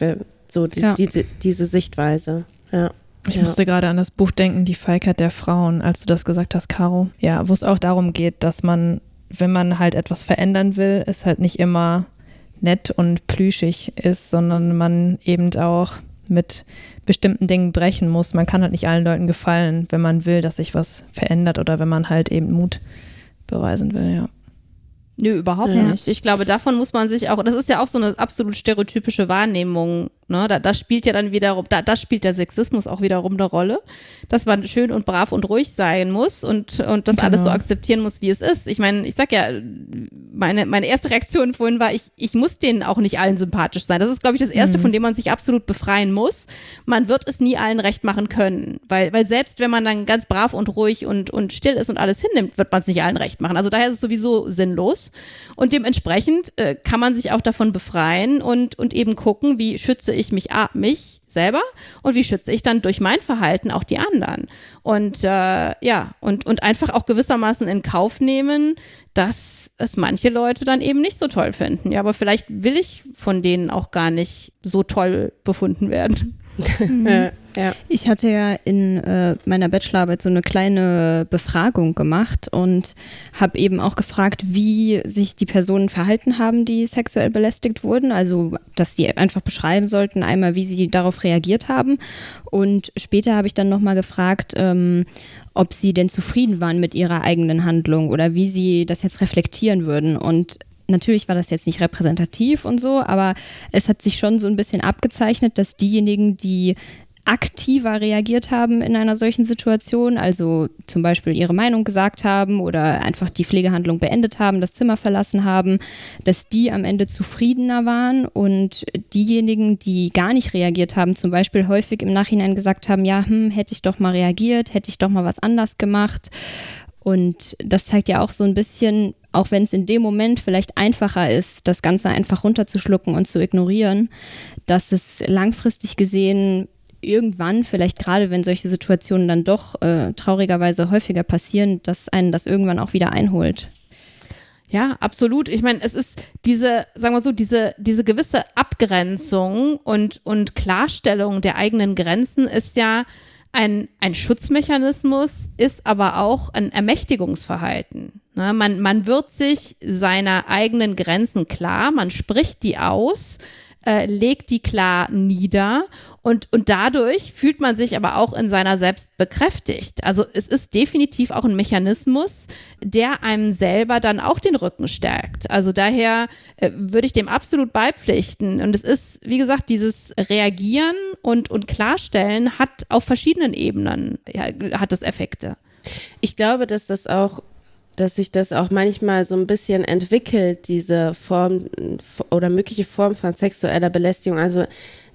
so die, ja. die, diese Sichtweise. Ja. Ich ja. musste gerade an das Buch denken, Die Feigheit der Frauen, als du das gesagt hast, Caro. Ja, wo es auch darum geht, dass man, wenn man halt etwas verändern will, es halt nicht immer nett und plüschig ist, sondern man eben auch mit bestimmten Dingen brechen muss. Man kann halt nicht allen Leuten gefallen, wenn man will, dass sich was verändert oder wenn man halt eben Mut beweisen will, ja. Nö, überhaupt Ja. nicht. Ich glaube, davon muss man sich auch, das ist ja auch so eine absolut stereotypische Wahrnehmung. Ne? Da, das spielt ja dann wiederum, da, da spielt der Sexismus auch wiederum eine Rolle, dass man schön und brav und ruhig sein muss und, und das alles so Genau. akzeptieren muss, wie es ist. Ich meine, ich sag ja, meine, meine erste Reaktion vorhin war, ich, ich muss denen auch nicht allen sympathisch sein. Das ist, glaube ich, das Erste, von dem man sich absolut befreien muss. Man wird es nie allen recht machen können, weil, weil selbst wenn man dann ganz brav und ruhig und, und still ist und alles hinnimmt, wird man es nicht allen recht machen. Also daher ist es sowieso sinnlos. Und dementsprechend äh, kann man sich auch davon befreien und, und eben gucken, wie schütze ich mich, a, mich selber und wie schütze ich dann durch mein Verhalten auch die anderen. Und äh, ja, und, und einfach auch gewissermaßen in Kauf nehmen, dass es manche Leute dann eben nicht so toll finden. Ja, aber vielleicht will ich von denen auch gar nicht so toll befunden werden. *laughs* Ja, ja. Ich hatte ja in äh, meiner Bachelorarbeit so eine kleine Befragung gemacht und habe eben auch gefragt, wie sich die Personen verhalten haben, die sexuell belästigt wurden. Also, dass sie einfach beschreiben sollten, einmal, wie sie darauf reagiert haben. Und später habe ich dann nochmal gefragt, ähm, ob sie denn zufrieden waren mit ihrer eigenen Handlung oder wie sie das jetzt reflektieren würden. Und Natürlich war das jetzt nicht repräsentativ und so, aber es hat sich schon so ein bisschen abgezeichnet, dass diejenigen, die aktiver reagiert haben in einer solchen Situation, also zum Beispiel ihre Meinung gesagt haben oder einfach die Pflegehandlung beendet haben, das Zimmer verlassen haben, dass die am Ende zufriedener waren und diejenigen, die gar nicht reagiert haben, zum Beispiel häufig im Nachhinein gesagt haben, ja, hm, hätte ich doch mal reagiert, hätte ich doch mal was anders gemacht. Und das zeigt ja auch so ein bisschen, auch wenn es in dem Moment vielleicht einfacher ist, das Ganze einfach runterzuschlucken und zu ignorieren, dass es langfristig gesehen irgendwann, vielleicht gerade wenn solche Situationen dann doch äh, traurigerweise häufiger passieren, dass einen das irgendwann auch wieder einholt. Ja, absolut. Ich meine, es ist diese, sagen wir so, diese, diese gewisse Abgrenzung und, und Klarstellung der eigenen Grenzen ist ja ein, ein Schutzmechanismus, ist aber auch ein Ermächtigungsverhalten. Ne? Man, man wird sich seiner eigenen Grenzen klar, man spricht die aus, äh, legt die klar nieder und, und dadurch fühlt man sich aber auch in seiner selbst bekräftigt. Also es ist definitiv auch ein Mechanismus, der einem selber dann auch den Rücken stärkt. Also daher äh, würde ich dem absolut beipflichten. Und es ist, wie gesagt, dieses Reagieren und, und Klarstellen hat auf verschiedenen Ebenen, ja, hat es Effekte. Ich glaube, dass das auch, dass sich das auch manchmal so ein bisschen entwickelt, diese Form oder mögliche Form von sexueller Belästigung. Also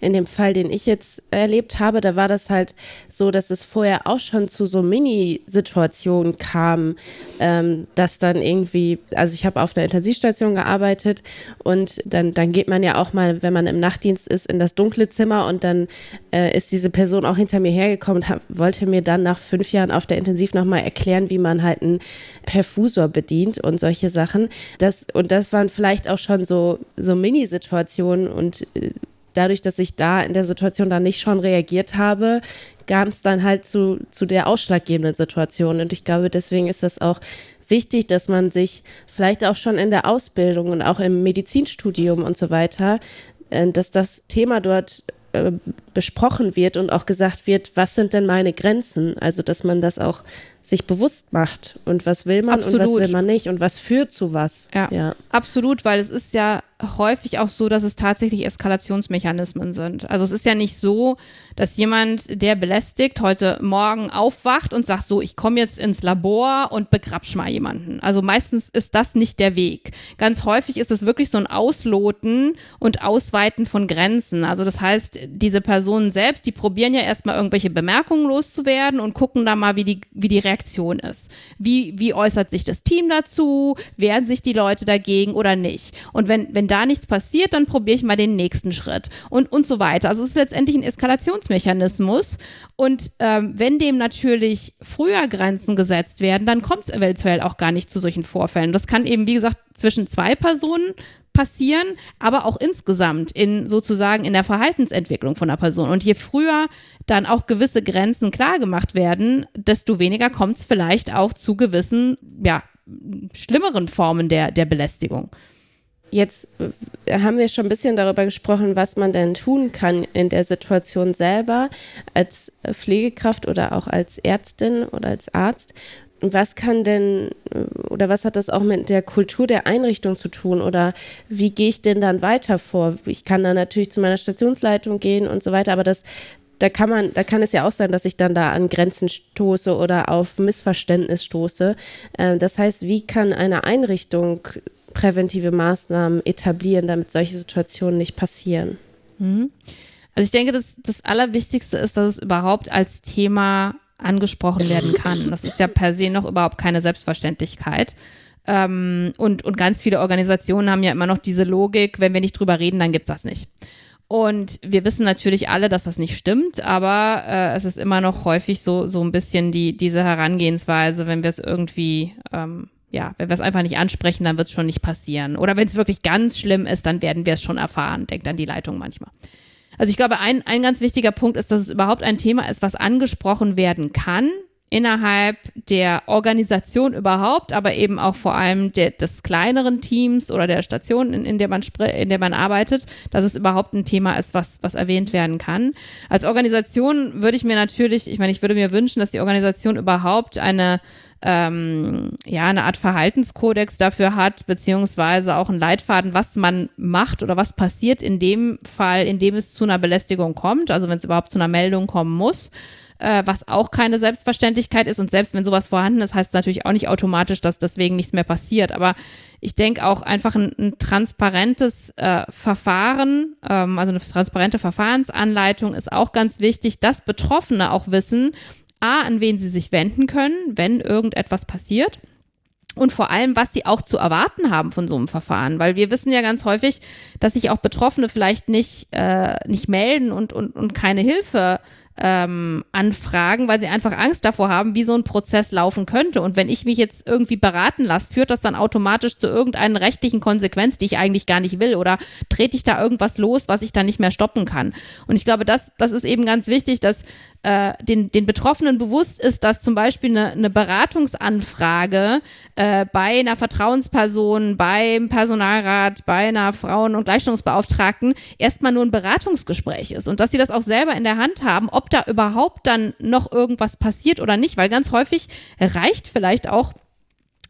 in dem Fall, den ich jetzt erlebt habe, da war das halt so, dass es vorher auch schon zu so Mini-Situationen kam, ähm, dass dann irgendwie, also ich habe auf einer Intensivstation gearbeitet und dann, dann geht man ja auch mal, wenn man im Nachtdienst ist, in das dunkle Zimmer und dann äh, ist diese Person auch hinter mir hergekommen und hab, wollte mir dann nach fünf Jahren auf der Intensiv nochmal erklären, wie man halt einen Perfusor bedient und solche Sachen. Das, und das waren vielleicht auch schon so, so Mini-Situationen und äh, dadurch, dass ich da in der Situation dann nicht schon reagiert habe, kam es dann halt zu, zu der ausschlaggebenden Situation. Und ich glaube, deswegen ist das auch wichtig, dass man sich vielleicht auch schon in der Ausbildung und auch im Medizinstudium und so weiter, äh, dass das Thema dort äh, besprochen wird und auch gesagt wird, was sind denn meine Grenzen? Also, dass man das auch sich bewusst macht und was will man und was Absolut. will man nicht und was führt zu was. Ja, ja. absolut, weil es ist ja häufig auch so, dass es tatsächlich Eskalationsmechanismen sind. Also es ist ja nicht so, dass jemand, der belästigt, heute Morgen aufwacht und sagt, so, ich komme jetzt ins Labor und begrapsch mal jemanden. Also meistens ist das nicht der Weg. Ganz häufig ist es wirklich so ein Ausloten und Ausweiten von Grenzen. Also das heißt, diese Personen selbst, die probieren ja erstmal irgendwelche Bemerkungen loszuwerden und gucken da mal, wie die, wie die Reaktion ist. Wie, wie äußert sich das Team dazu? Wehren sich die Leute dagegen oder nicht? Und wenn, wenn da nichts passiert, dann probiere ich mal den nächsten Schritt und, und so weiter. Also es ist letztendlich ein Eskalationsmechanismus. Und ähm, wenn dem natürlich früher Grenzen gesetzt werden, dann kommt es eventuell auch gar nicht zu solchen Vorfällen. Das kann eben, wie gesagt, zwischen zwei Personen passieren, aber auch insgesamt in sozusagen in der Verhaltensentwicklung von einer Person. Und je früher dann auch gewisse Grenzen klar gemacht werden, desto weniger kommt es vielleicht auch zu gewissen, ja, schlimmeren Formen der, der Belästigung. Jetzt äh, haben wir schon ein bisschen darüber gesprochen, was man denn tun kann in der Situation selber als Pflegekraft oder auch als Ärztin oder als Arzt. Was kann denn äh, oder was hat das auch mit der Kultur der Einrichtung zu tun oder wie gehe ich denn dann weiter vor? Ich kann dann natürlich zu meiner Stationsleitung gehen und so weiter, aber das da kann man, da kann es ja auch sein, dass ich dann da an Grenzen stoße oder auf Missverständnis stoße. Ähm, das heißt, wie kann eine Einrichtung präventive Maßnahmen etablieren, damit solche Situationen nicht passieren? Mhm. Also ich denke, das, das Allerwichtigste ist, dass es überhaupt als Thema angesprochen werden kann. Das ist ja per se noch überhaupt keine Selbstverständlichkeit. Ähm, und, und ganz viele Organisationen haben ja immer noch diese Logik, wenn wir nicht drüber reden, dann gibt es das nicht. Und wir wissen natürlich alle, dass das nicht stimmt, aber äh, es ist immer noch häufig so, so ein bisschen die, diese Herangehensweise, wenn wir es irgendwie, ähm, ja, wenn wir es einfach nicht ansprechen, dann wird es schon nicht passieren. Oder wenn es wirklich ganz schlimm ist, dann werden wir es schon erfahren, denkt dann die Leitung manchmal. Also ich glaube, ein, ein ganz wichtiger Punkt ist, dass es überhaupt ein Thema ist, was angesprochen werden kann, innerhalb der Organisation überhaupt, aber eben auch vor allem der, des kleineren Teams oder der Station, in, in, der man in der man arbeitet, dass es überhaupt ein Thema ist, was, was erwähnt werden kann. Als Organisation würde ich mir natürlich, ich meine, ich würde mir wünschen, dass die Organisation überhaupt eine ähm, ja, eine Art Verhaltenskodex dafür hat, beziehungsweise auch einen Leitfaden, was man macht oder was passiert in dem Fall, in dem es zu einer Belästigung kommt, also wenn es überhaupt zu einer Meldung kommen muss äh, was auch keine Selbstverständlichkeit ist. Und selbst wenn sowas vorhanden ist, heißt es natürlich auch nicht automatisch, dass deswegen nichts mehr passiert. Aber ich denke auch einfach ein, ein transparentes äh, Verfahren, ähm, also eine transparente Verfahrensanleitung ist auch ganz wichtig, dass Betroffene auch wissen, a, an wen sie sich wenden können, wenn irgendetwas passiert und vor allem, was sie auch zu erwarten haben von so einem Verfahren. Weil wir wissen ja ganz häufig, dass sich auch Betroffene vielleicht nicht, äh, nicht melden und, und, und keine Hilfe ähm, anfragen, weil sie einfach Angst davor haben, wie so ein Prozess laufen könnte. Und wenn ich mich jetzt irgendwie beraten lasse, führt das dann automatisch zu irgendeiner rechtlichen Konsequenz, die ich eigentlich gar nicht will? Oder trete ich da irgendwas los, was ich dann nicht mehr stoppen kann? Und ich glaube, das, das ist eben ganz wichtig, dass äh, den, den Betroffenen bewusst ist, dass zum Beispiel eine, eine Beratungsanfrage äh, bei einer Vertrauensperson, beim Personalrat, bei einer Frauen- und Gleichstellungsbeauftragten erstmal nur ein Beratungsgespräch ist und dass sie das auch selber in der Hand haben, ob da überhaupt dann noch irgendwas passiert oder nicht, weil ganz häufig reicht vielleicht auch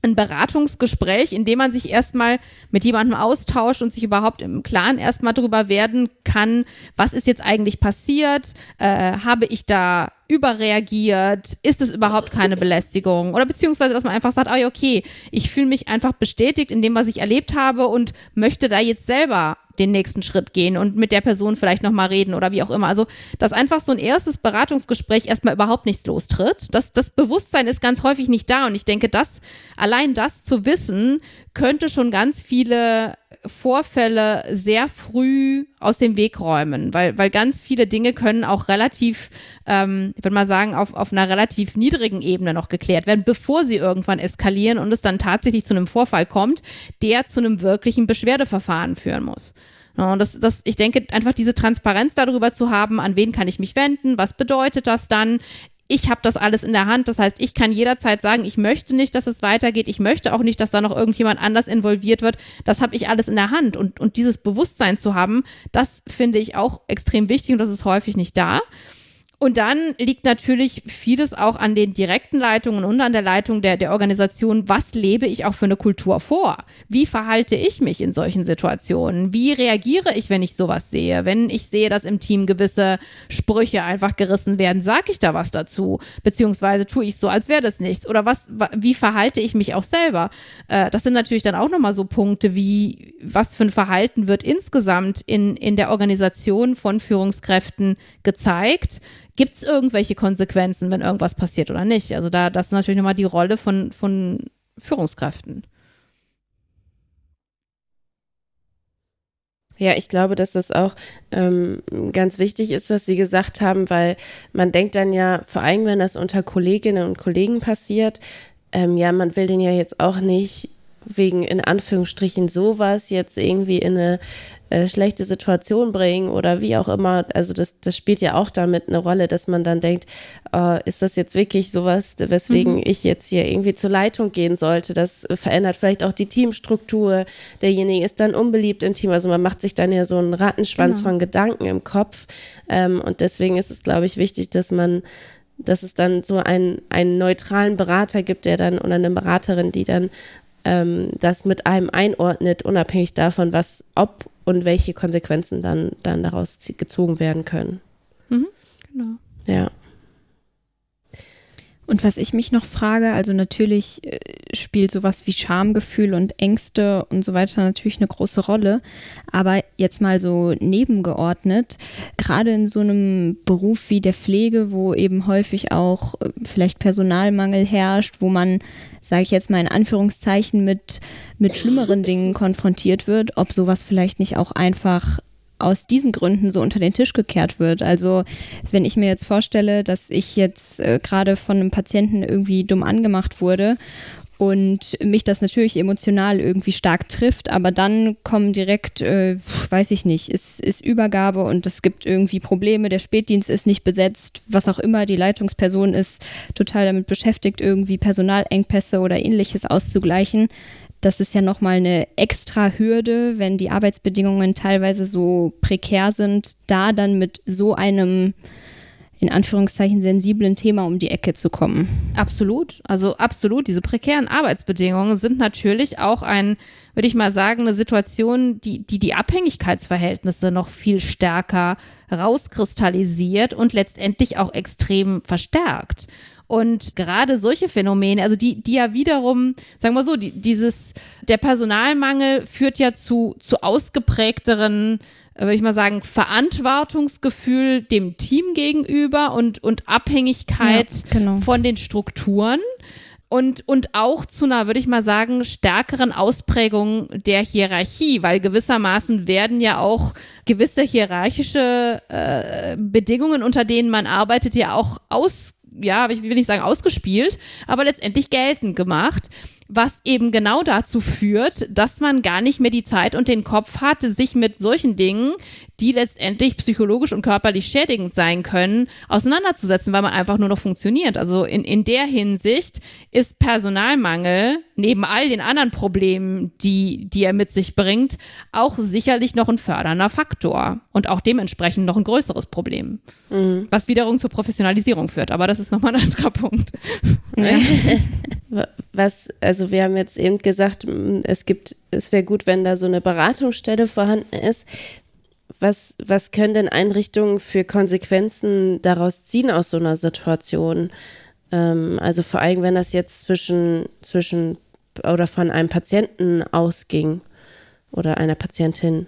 ein Beratungsgespräch, in dem man sich erstmal mit jemandem austauscht und sich überhaupt im Klaren erstmal darüber werden kann, was ist jetzt eigentlich passiert, äh, habe ich da überreagiert, ist es überhaupt keine *laughs* Belästigung? Oder beziehungsweise, dass man einfach sagt, ah, okay, ich fühle mich einfach bestätigt in dem, was ich erlebt habe und möchte da jetzt selber den nächsten Schritt gehen und mit der Person vielleicht nochmal reden oder wie auch immer. Also, dass einfach so ein erstes Beratungsgespräch erstmal überhaupt nichts lostritt. Das, das Bewusstsein ist ganz häufig nicht da und ich denke, das, allein das zu wissen, könnte schon ganz viele Vorfälle sehr früh aus dem Weg räumen, weil, weil ganz viele Dinge können auch relativ, ähm, ich würde mal sagen, auf, auf einer relativ niedrigen Ebene noch geklärt werden, bevor sie irgendwann eskalieren und es dann tatsächlich zu einem Vorfall kommt, der zu einem wirklichen Beschwerdeverfahren führen muss. und das, das, ich denke, einfach diese Transparenz darüber zu haben, an wen kann ich mich wenden, was bedeutet das dann, ich habe das alles in der Hand. Das heißt, ich kann jederzeit sagen, ich möchte nicht, dass es weitergeht. Ich möchte auch nicht, dass da noch irgendjemand anders involviert wird. Das habe ich alles in der Hand. Und, und dieses Bewusstsein zu haben, das finde ich auch extrem wichtig und das ist häufig nicht da. Und dann liegt natürlich vieles auch an den direkten Leitungen und an der Leitung der, der Organisation. Was lebe ich auch für eine Kultur vor? Wie verhalte ich mich in solchen Situationen? Wie reagiere ich, wenn ich sowas sehe? Wenn ich sehe, dass im Team gewisse Sprüche einfach gerissen werden, sage ich da was dazu? Beziehungsweise tue ich so, als wäre das nichts? Oder was, wie verhalte ich mich auch selber? Äh, das sind natürlich dann auch nochmal so Punkte, wie was für ein Verhalten wird insgesamt in, in der Organisation von Führungskräften gezeigt? Gibt es irgendwelche Konsequenzen, wenn irgendwas passiert oder nicht? Also da, das ist natürlich nochmal die Rolle von, von Führungskräften. Ja, ich glaube, dass das auch ähm, ganz wichtig ist, was Sie gesagt haben, weil man denkt dann ja, vor allem wenn das unter Kolleginnen und Kollegen passiert, ähm, ja, man will den ja jetzt auch nicht wegen in Anführungsstrichen sowas jetzt irgendwie in eine äh, schlechte Situation bringen oder wie auch immer. Also das, das spielt ja auch damit eine Rolle, dass man dann denkt, äh, ist das jetzt wirklich sowas, weswegen mhm. ich jetzt hier irgendwie zur Leitung gehen sollte? Das verändert vielleicht auch die Teamstruktur. Derjenige ist dann unbeliebt im Team. Also man macht sich dann ja so einen Rattenschwanz genau. von Gedanken im Kopf. Ähm, und deswegen ist es, glaube ich, wichtig, dass man dass es dann so einen, einen neutralen Berater gibt, der dann oder eine Beraterin, die dann ähm, das mit einem einordnet, unabhängig davon, was, ob und welche Konsequenzen dann, dann daraus gezogen werden können. Mhm, genau. Ja. Und was ich mich noch frage, also natürlich äh, spielt sowas wie Schamgefühl und Ängste und so weiter natürlich eine große Rolle, aber jetzt mal so nebengeordnet, gerade in so einem Beruf wie der Pflege, wo eben häufig auch äh, vielleicht Personalmangel herrscht, wo man sage ich jetzt mal in Anführungszeichen, mit, mit schlimmeren Dingen konfrontiert wird, ob sowas vielleicht nicht auch einfach aus diesen Gründen so unter den Tisch gekehrt wird. Also wenn ich mir jetzt vorstelle, dass ich jetzt äh, gerade von einem Patienten irgendwie dumm angemacht wurde und mich das natürlich emotional irgendwie stark trifft, aber dann kommen direkt, äh, weiß ich nicht, ist, ist Übergabe und es gibt irgendwie Probleme, der Spätdienst ist nicht besetzt, was auch immer, die Leitungsperson ist total damit beschäftigt, irgendwie Personalengpässe oder ähnliches auszugleichen. Das ist ja nochmal eine extra Hürde, wenn die Arbeitsbedingungen teilweise so prekär sind, da dann mit so einem in Anführungszeichen sensiblen Thema um die Ecke zu kommen. Absolut. Also absolut. Diese prekären Arbeitsbedingungen sind natürlich auch ein, würde ich mal sagen, eine Situation, die, die die Abhängigkeitsverhältnisse noch viel stärker rauskristallisiert und letztendlich auch extrem verstärkt. Und gerade solche Phänomene, also die, die ja wiederum, sagen wir so, die, dieses, der Personalmangel führt ja zu, zu ausgeprägteren würde ich mal sagen, Verantwortungsgefühl dem Team gegenüber und, und Abhängigkeit ja, genau. von den Strukturen und, und auch zu einer, würde ich mal sagen, stärkeren Ausprägung der Hierarchie, weil gewissermaßen werden ja auch gewisse hierarchische äh, Bedingungen, unter denen man arbeitet, ja auch aus, ja, ich will nicht sagen ausgespielt, aber letztendlich geltend gemacht was eben genau dazu führt, dass man gar nicht mehr die Zeit und den Kopf hat, sich mit solchen Dingen, die letztendlich psychologisch und körperlich schädigend sein können, auseinanderzusetzen, weil man einfach nur noch funktioniert. Also in, in der Hinsicht ist Personalmangel neben all den anderen Problemen, die, die er mit sich bringt, auch sicherlich noch ein fördernder Faktor und auch dementsprechend noch ein größeres Problem, mhm. was wiederum zur Professionalisierung führt. Aber das ist nochmal ein anderer Punkt. Ja. *laughs* *laughs* Was, also wir haben jetzt eben gesagt, es gibt, es wäre gut, wenn da so eine Beratungsstelle vorhanden ist. Was, was können denn Einrichtungen für Konsequenzen daraus ziehen aus so einer Situation? Ähm, also vor allem, wenn das jetzt zwischen, zwischen oder von einem Patienten ausging oder einer Patientin.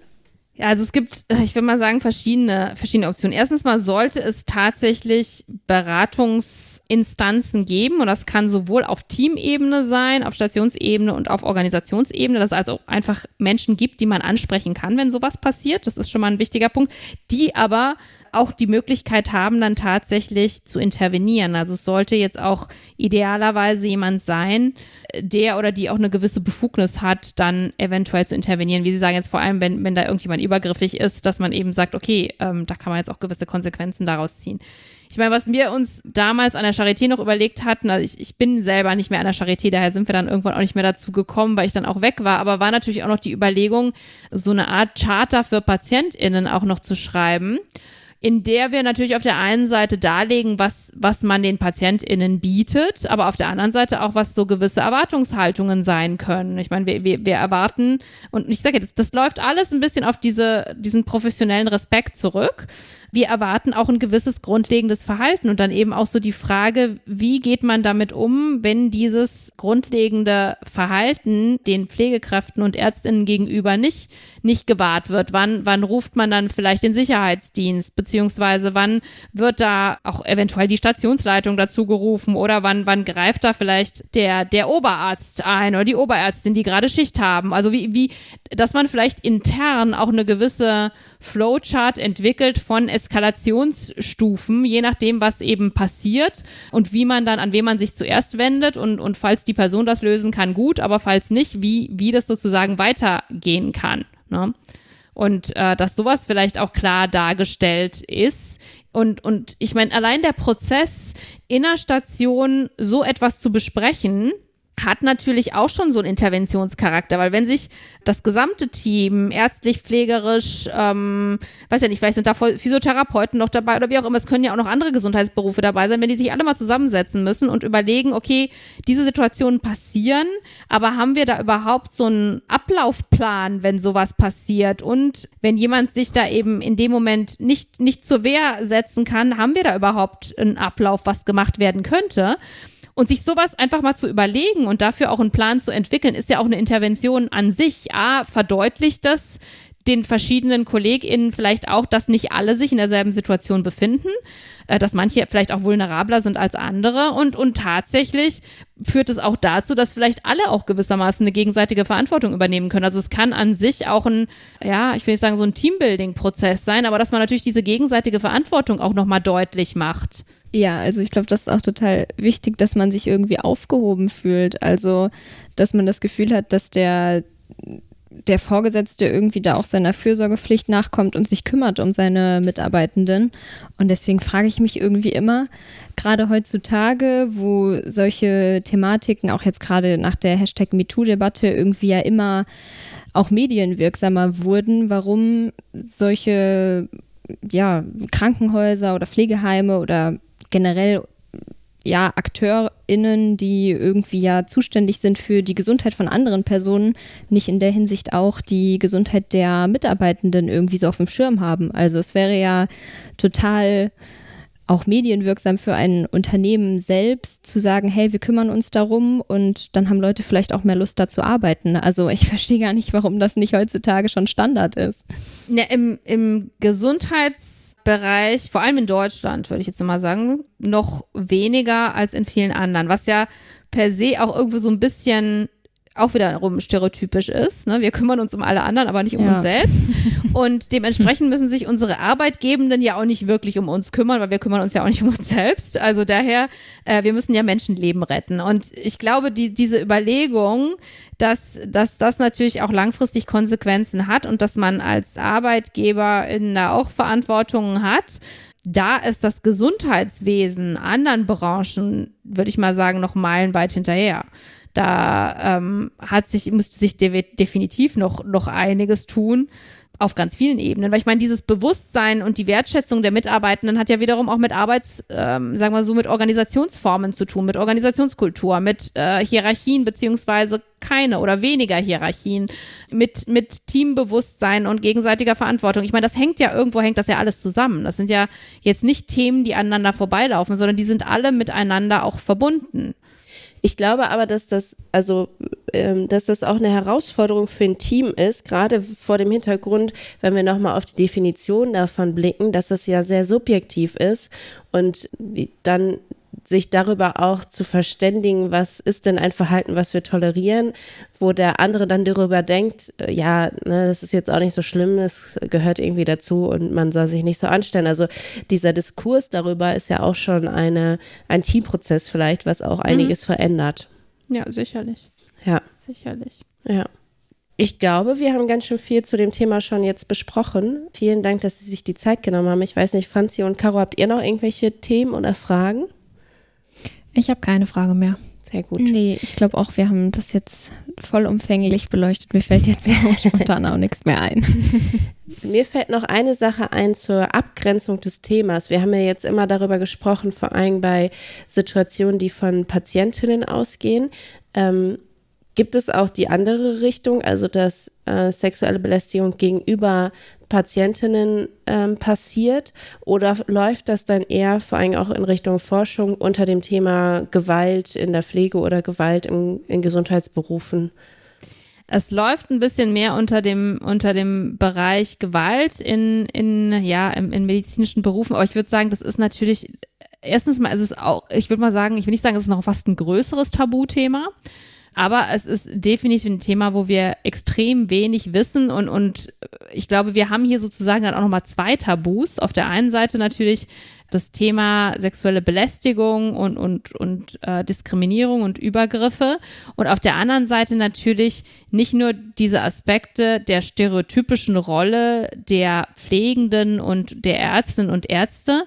Ja, also es gibt, ich will mal sagen, verschiedene, verschiedene Optionen. Erstens mal sollte es tatsächlich Beratungsinstanzen geben und das kann sowohl auf Teamebene sein, auf Stationsebene und auf Organisationsebene, dass es also einfach Menschen gibt, die man ansprechen kann, wenn sowas passiert. Das ist schon mal ein wichtiger Punkt, die aber auch die Möglichkeit haben, dann tatsächlich zu intervenieren. Also es sollte jetzt auch idealerweise jemand sein, der oder die auch eine gewisse Befugnis hat, dann eventuell zu intervenieren. Wie Sie sagen jetzt vor allem, wenn, wenn da irgendjemand übergriffig ist, dass man eben sagt, okay, ähm, da kann man jetzt auch gewisse Konsequenzen daraus ziehen. Ich meine, was wir uns damals an der Charité noch überlegt hatten, also ich, ich bin selber nicht mehr an der Charité, daher sind wir dann irgendwann auch nicht mehr dazu gekommen, weil ich dann auch weg war, aber war natürlich auch noch die Überlegung, so eine Art Charter für PatientInnen auch noch zu schreiben in der wir natürlich auf der einen Seite darlegen, was, was man den PatientInnen bietet, aber auf der anderen Seite auch, was so gewisse Erwartungshaltungen sein können. Ich meine, wir, wir, wir erwarten, und ich sage, das, das läuft alles ein bisschen auf diese, diesen professionellen Respekt zurück wir erwarten auch ein gewisses grundlegendes Verhalten und dann eben auch so die Frage, wie geht man damit um, wenn dieses grundlegende Verhalten den Pflegekräften und Ärztinnen gegenüber nicht, nicht gewahrt wird? Wann, wann ruft man dann vielleicht den Sicherheitsdienst, beziehungsweise wann wird da auch eventuell die Stationsleitung dazu gerufen oder wann, wann greift da vielleicht der, der Oberarzt ein oder die Oberärztin, die gerade Schicht haben? Also wie, wie, dass man vielleicht intern auch eine gewisse Flowchart entwickelt von Eskalationsstufen, je nachdem, was eben passiert und wie man dann, an wen man sich zuerst wendet und, und falls die Person das lösen kann, gut, aber falls nicht, wie, wie das sozusagen weitergehen kann. Ne? Und äh, dass sowas vielleicht auch klar dargestellt ist. Und, und ich meine, allein der Prozess, in der Station so etwas zu besprechen, hat natürlich auch schon so einen Interventionscharakter, weil wenn sich das gesamte Team ärztlich, pflegerisch, ähm, weiß ja nicht, vielleicht sind da Physiotherapeuten noch dabei oder wie auch immer, es können ja auch noch andere Gesundheitsberufe dabei sein, wenn die sich alle mal zusammensetzen müssen und überlegen, okay, diese Situationen passieren, aber haben wir da überhaupt so einen Ablaufplan, wenn sowas passiert und wenn jemand sich da eben in dem Moment nicht, nicht zur Wehr setzen kann, haben wir da überhaupt einen Ablauf, was gemacht werden könnte? Und sich sowas einfach mal zu überlegen und dafür auch einen Plan zu entwickeln, ist ja auch eine Intervention an sich. A, verdeutlicht das den verschiedenen KollegInnen vielleicht auch, dass nicht alle sich in derselben Situation befinden, äh, dass manche vielleicht auch vulnerabler sind als andere und, und tatsächlich führt es auch dazu, dass vielleicht alle auch gewissermaßen eine gegenseitige Verantwortung übernehmen können. Also es kann an sich auch ein, ja, ich will nicht sagen so ein Teambuilding-Prozess sein, aber dass man natürlich diese gegenseitige Verantwortung auch nochmal deutlich macht. Ja, also ich glaube, das ist auch total wichtig, dass man sich irgendwie aufgehoben fühlt. Also, dass man das Gefühl hat, dass der, der Vorgesetzte irgendwie da auch seiner Fürsorgepflicht nachkommt und sich kümmert um seine Mitarbeitenden. Und deswegen frage ich mich irgendwie immer, gerade heutzutage, wo solche Thematiken auch jetzt gerade nach der Hashtag MeToo-Debatte irgendwie ja immer auch medienwirksamer wurden, warum solche ja, Krankenhäuser oder Pflegeheime oder generell ja, AkteurInnen, die irgendwie ja zuständig sind für die Gesundheit von anderen Personen, nicht in der Hinsicht auch die Gesundheit der Mitarbeitenden irgendwie so auf dem Schirm haben. Also es wäre ja total auch medienwirksam für ein Unternehmen selbst zu sagen, hey, wir kümmern uns darum und dann haben Leute vielleicht auch mehr Lust da zu arbeiten. Also ich verstehe gar nicht, warum das nicht heutzutage schon Standard ist. Ja, im, im Gesundheits Bereich, vor allem in Deutschland, würde ich jetzt mal sagen, noch weniger als in vielen anderen, was ja per se auch irgendwie so ein bisschen auch wiederum stereotypisch ist. Ne? Wir kümmern uns um alle anderen, aber nicht um ja. uns selbst. *laughs* Und dementsprechend müssen sich unsere Arbeitgebenden ja auch nicht wirklich um uns kümmern, weil wir kümmern uns ja auch nicht um uns selbst. Also daher, äh, wir müssen ja Menschenleben retten. Und ich glaube, die, diese Überlegung, dass, dass das natürlich auch langfristig Konsequenzen hat und dass man als Arbeitgeber in da auch Verantwortungen hat, da ist das Gesundheitswesen anderen Branchen, würde ich mal sagen, noch meilenweit hinterher. Da ähm, hat sich, müsste sich de definitiv noch, noch einiges tun auf ganz vielen Ebenen. Weil ich meine, dieses Bewusstsein und die Wertschätzung der Mitarbeitenden hat ja wiederum auch mit Arbeits, ähm, sagen wir so, mit Organisationsformen zu tun, mit Organisationskultur, mit äh, Hierarchien beziehungsweise keine oder weniger Hierarchien, mit, mit Teambewusstsein und gegenseitiger Verantwortung. Ich meine, das hängt ja irgendwo, hängt das ja alles zusammen. Das sind ja jetzt nicht Themen, die aneinander vorbeilaufen, sondern die sind alle miteinander auch verbunden. Ich glaube aber, dass das, also, ähm, dass das auch eine Herausforderung für ein Team ist, gerade vor dem Hintergrund, wenn wir nochmal auf die Definition davon blicken, dass es ja sehr subjektiv ist und dann sich darüber auch zu verständigen, was ist denn ein Verhalten, was wir tolerieren, wo der andere dann darüber denkt, äh, ja, ne, das ist jetzt auch nicht so schlimm, es gehört irgendwie dazu und man soll sich nicht so anstellen. Also dieser Diskurs darüber ist ja auch schon eine, ein Teamprozess vielleicht, was auch einiges mhm. verändert. Ja, sicherlich. Ja. Sicherlich. Ja. Ich glaube, wir haben ganz schön viel zu dem Thema schon jetzt besprochen. Vielen Dank, dass Sie sich die Zeit genommen haben. Ich weiß nicht, Franzi und Caro, habt ihr noch irgendwelche Themen oder Fragen? Ich habe keine Frage mehr. Sehr gut. Nee, ich glaube auch, wir haben das jetzt vollumfänglich beleuchtet. Mir fällt jetzt *laughs* spontan auch nichts mehr ein. *laughs* Mir fällt noch eine Sache ein zur Abgrenzung des Themas. Wir haben ja jetzt immer darüber gesprochen, vor allem bei Situationen, die von Patientinnen ausgehen. Ähm, gibt es auch die andere Richtung, also dass äh, sexuelle Belästigung gegenüber Patientinnen ähm, passiert oder läuft das dann eher vor allem auch in Richtung Forschung unter dem Thema Gewalt in der Pflege oder Gewalt in, in Gesundheitsberufen? Es läuft ein bisschen mehr unter dem, unter dem Bereich Gewalt in, in, ja, in, in medizinischen Berufen, aber ich würde sagen, das ist natürlich, erstens mal ist es auch, ich würde mal sagen, ich will nicht sagen, es ist noch fast ein größeres Tabuthema. Aber es ist definitiv ein Thema, wo wir extrem wenig wissen und, und ich glaube, wir haben hier sozusagen dann auch nochmal zwei Tabus. Auf der einen Seite natürlich das Thema sexuelle Belästigung und, und, und äh, Diskriminierung und Übergriffe und auf der anderen Seite natürlich nicht nur diese Aspekte der stereotypischen Rolle der Pflegenden und der Ärztinnen und Ärzte,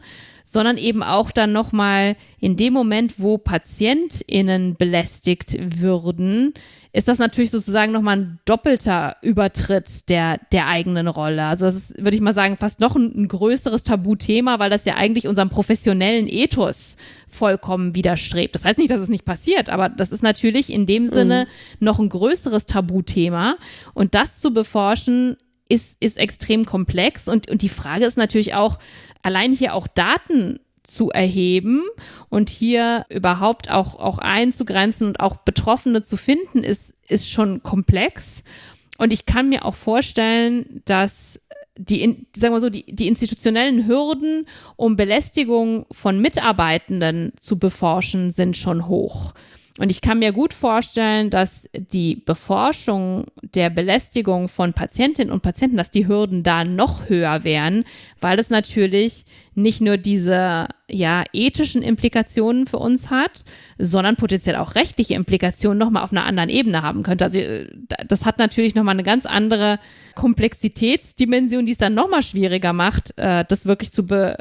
sondern eben auch dann nochmal in dem Moment, wo PatientInnen belästigt würden, ist das natürlich sozusagen nochmal ein doppelter Übertritt der, der eigenen Rolle. Also das ist, würde ich mal sagen, fast noch ein, ein größeres Tabuthema, weil das ja eigentlich unserem professionellen Ethos vollkommen widerstrebt. Das heißt nicht, dass es nicht passiert, aber das ist natürlich in dem Sinne mhm. noch ein größeres Tabuthema. Und das zu beforschen, ist, ist extrem komplex. Und, und die Frage ist natürlich auch, allein hier auch Daten zu erheben und hier überhaupt auch, auch einzugrenzen und auch Betroffene zu finden, ist, ist schon komplex. Und ich kann mir auch vorstellen, dass die, sagen wir so, die, die institutionellen Hürden, um Belästigung von Mitarbeitenden zu beforschen, sind schon hoch. Und ich kann mir gut vorstellen, dass die Beforschung der Belästigung von Patientinnen und Patienten, dass die Hürden da noch höher wären, weil es natürlich nicht nur diese ja, ethischen Implikationen für uns hat, sondern potenziell auch rechtliche Implikationen nochmal auf einer anderen Ebene haben könnte. Also äh, das hat natürlich nochmal eine ganz andere Komplexitätsdimension, die es dann nochmal schwieriger macht, äh, das wirklich zu be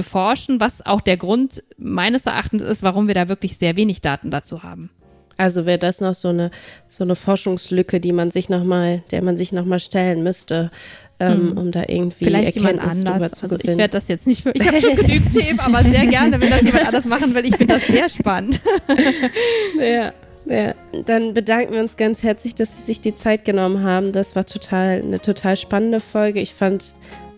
beforschen, was auch der Grund meines Erachtens ist, warum wir da wirklich sehr wenig Daten dazu haben. Also wäre das noch so eine, so eine Forschungslücke, die man sich noch mal, der man sich nochmal stellen müsste, ähm, hm. um da irgendwie Vielleicht Erkenntnis drüber zu also Ich werde das jetzt nicht, ich habe schon *laughs* genügend Themen, aber sehr gerne, wenn das jemand anders machen will. Ich finde das sehr spannend. *laughs* ja. Ja, dann bedanken wir uns ganz herzlich, dass Sie sich die Zeit genommen haben. Das war total eine total spannende Folge. Ich fand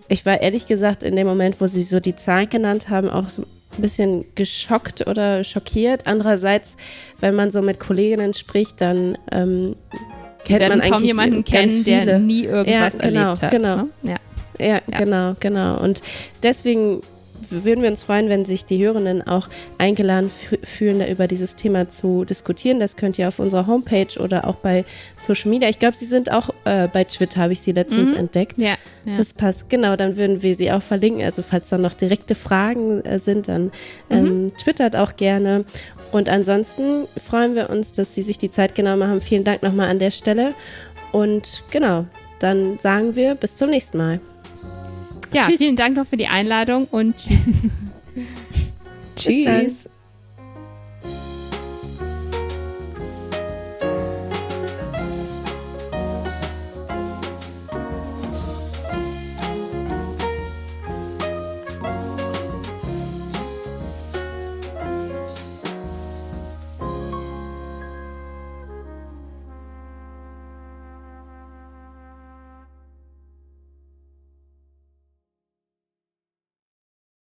ich war ehrlich gesagt in dem Moment, wo sie so die Zahl genannt haben, auch so ein bisschen geschockt oder schockiert. Andererseits, wenn man so mit Kolleginnen spricht, dann ähm, kennt man eigentlich kaum jemanden kennen, der nie irgendwas ja, genau, erlebt hat. Genau. Ne? Ja. Ja, ja, genau, genau. Und deswegen würden wir uns freuen, wenn sich die Hörenden auch eingeladen fühlen, da über dieses Thema zu diskutieren. Das könnt ihr auf unserer Homepage oder auch bei Social Media. Ich glaube, sie sind auch äh, bei Twitter, habe ich sie letztens mhm. entdeckt. Ja, ja, Das passt. Genau, dann würden wir sie auch verlinken. Also falls da noch direkte Fragen äh, sind, dann ähm, mhm. twittert auch gerne. Und ansonsten freuen wir uns, dass Sie sich die Zeit genommen haben. Vielen Dank nochmal an der Stelle. Und genau, dann sagen wir bis zum nächsten Mal. Ja, tschüss. vielen Dank noch für die Einladung und tschüss. *laughs* *laughs* tschüss.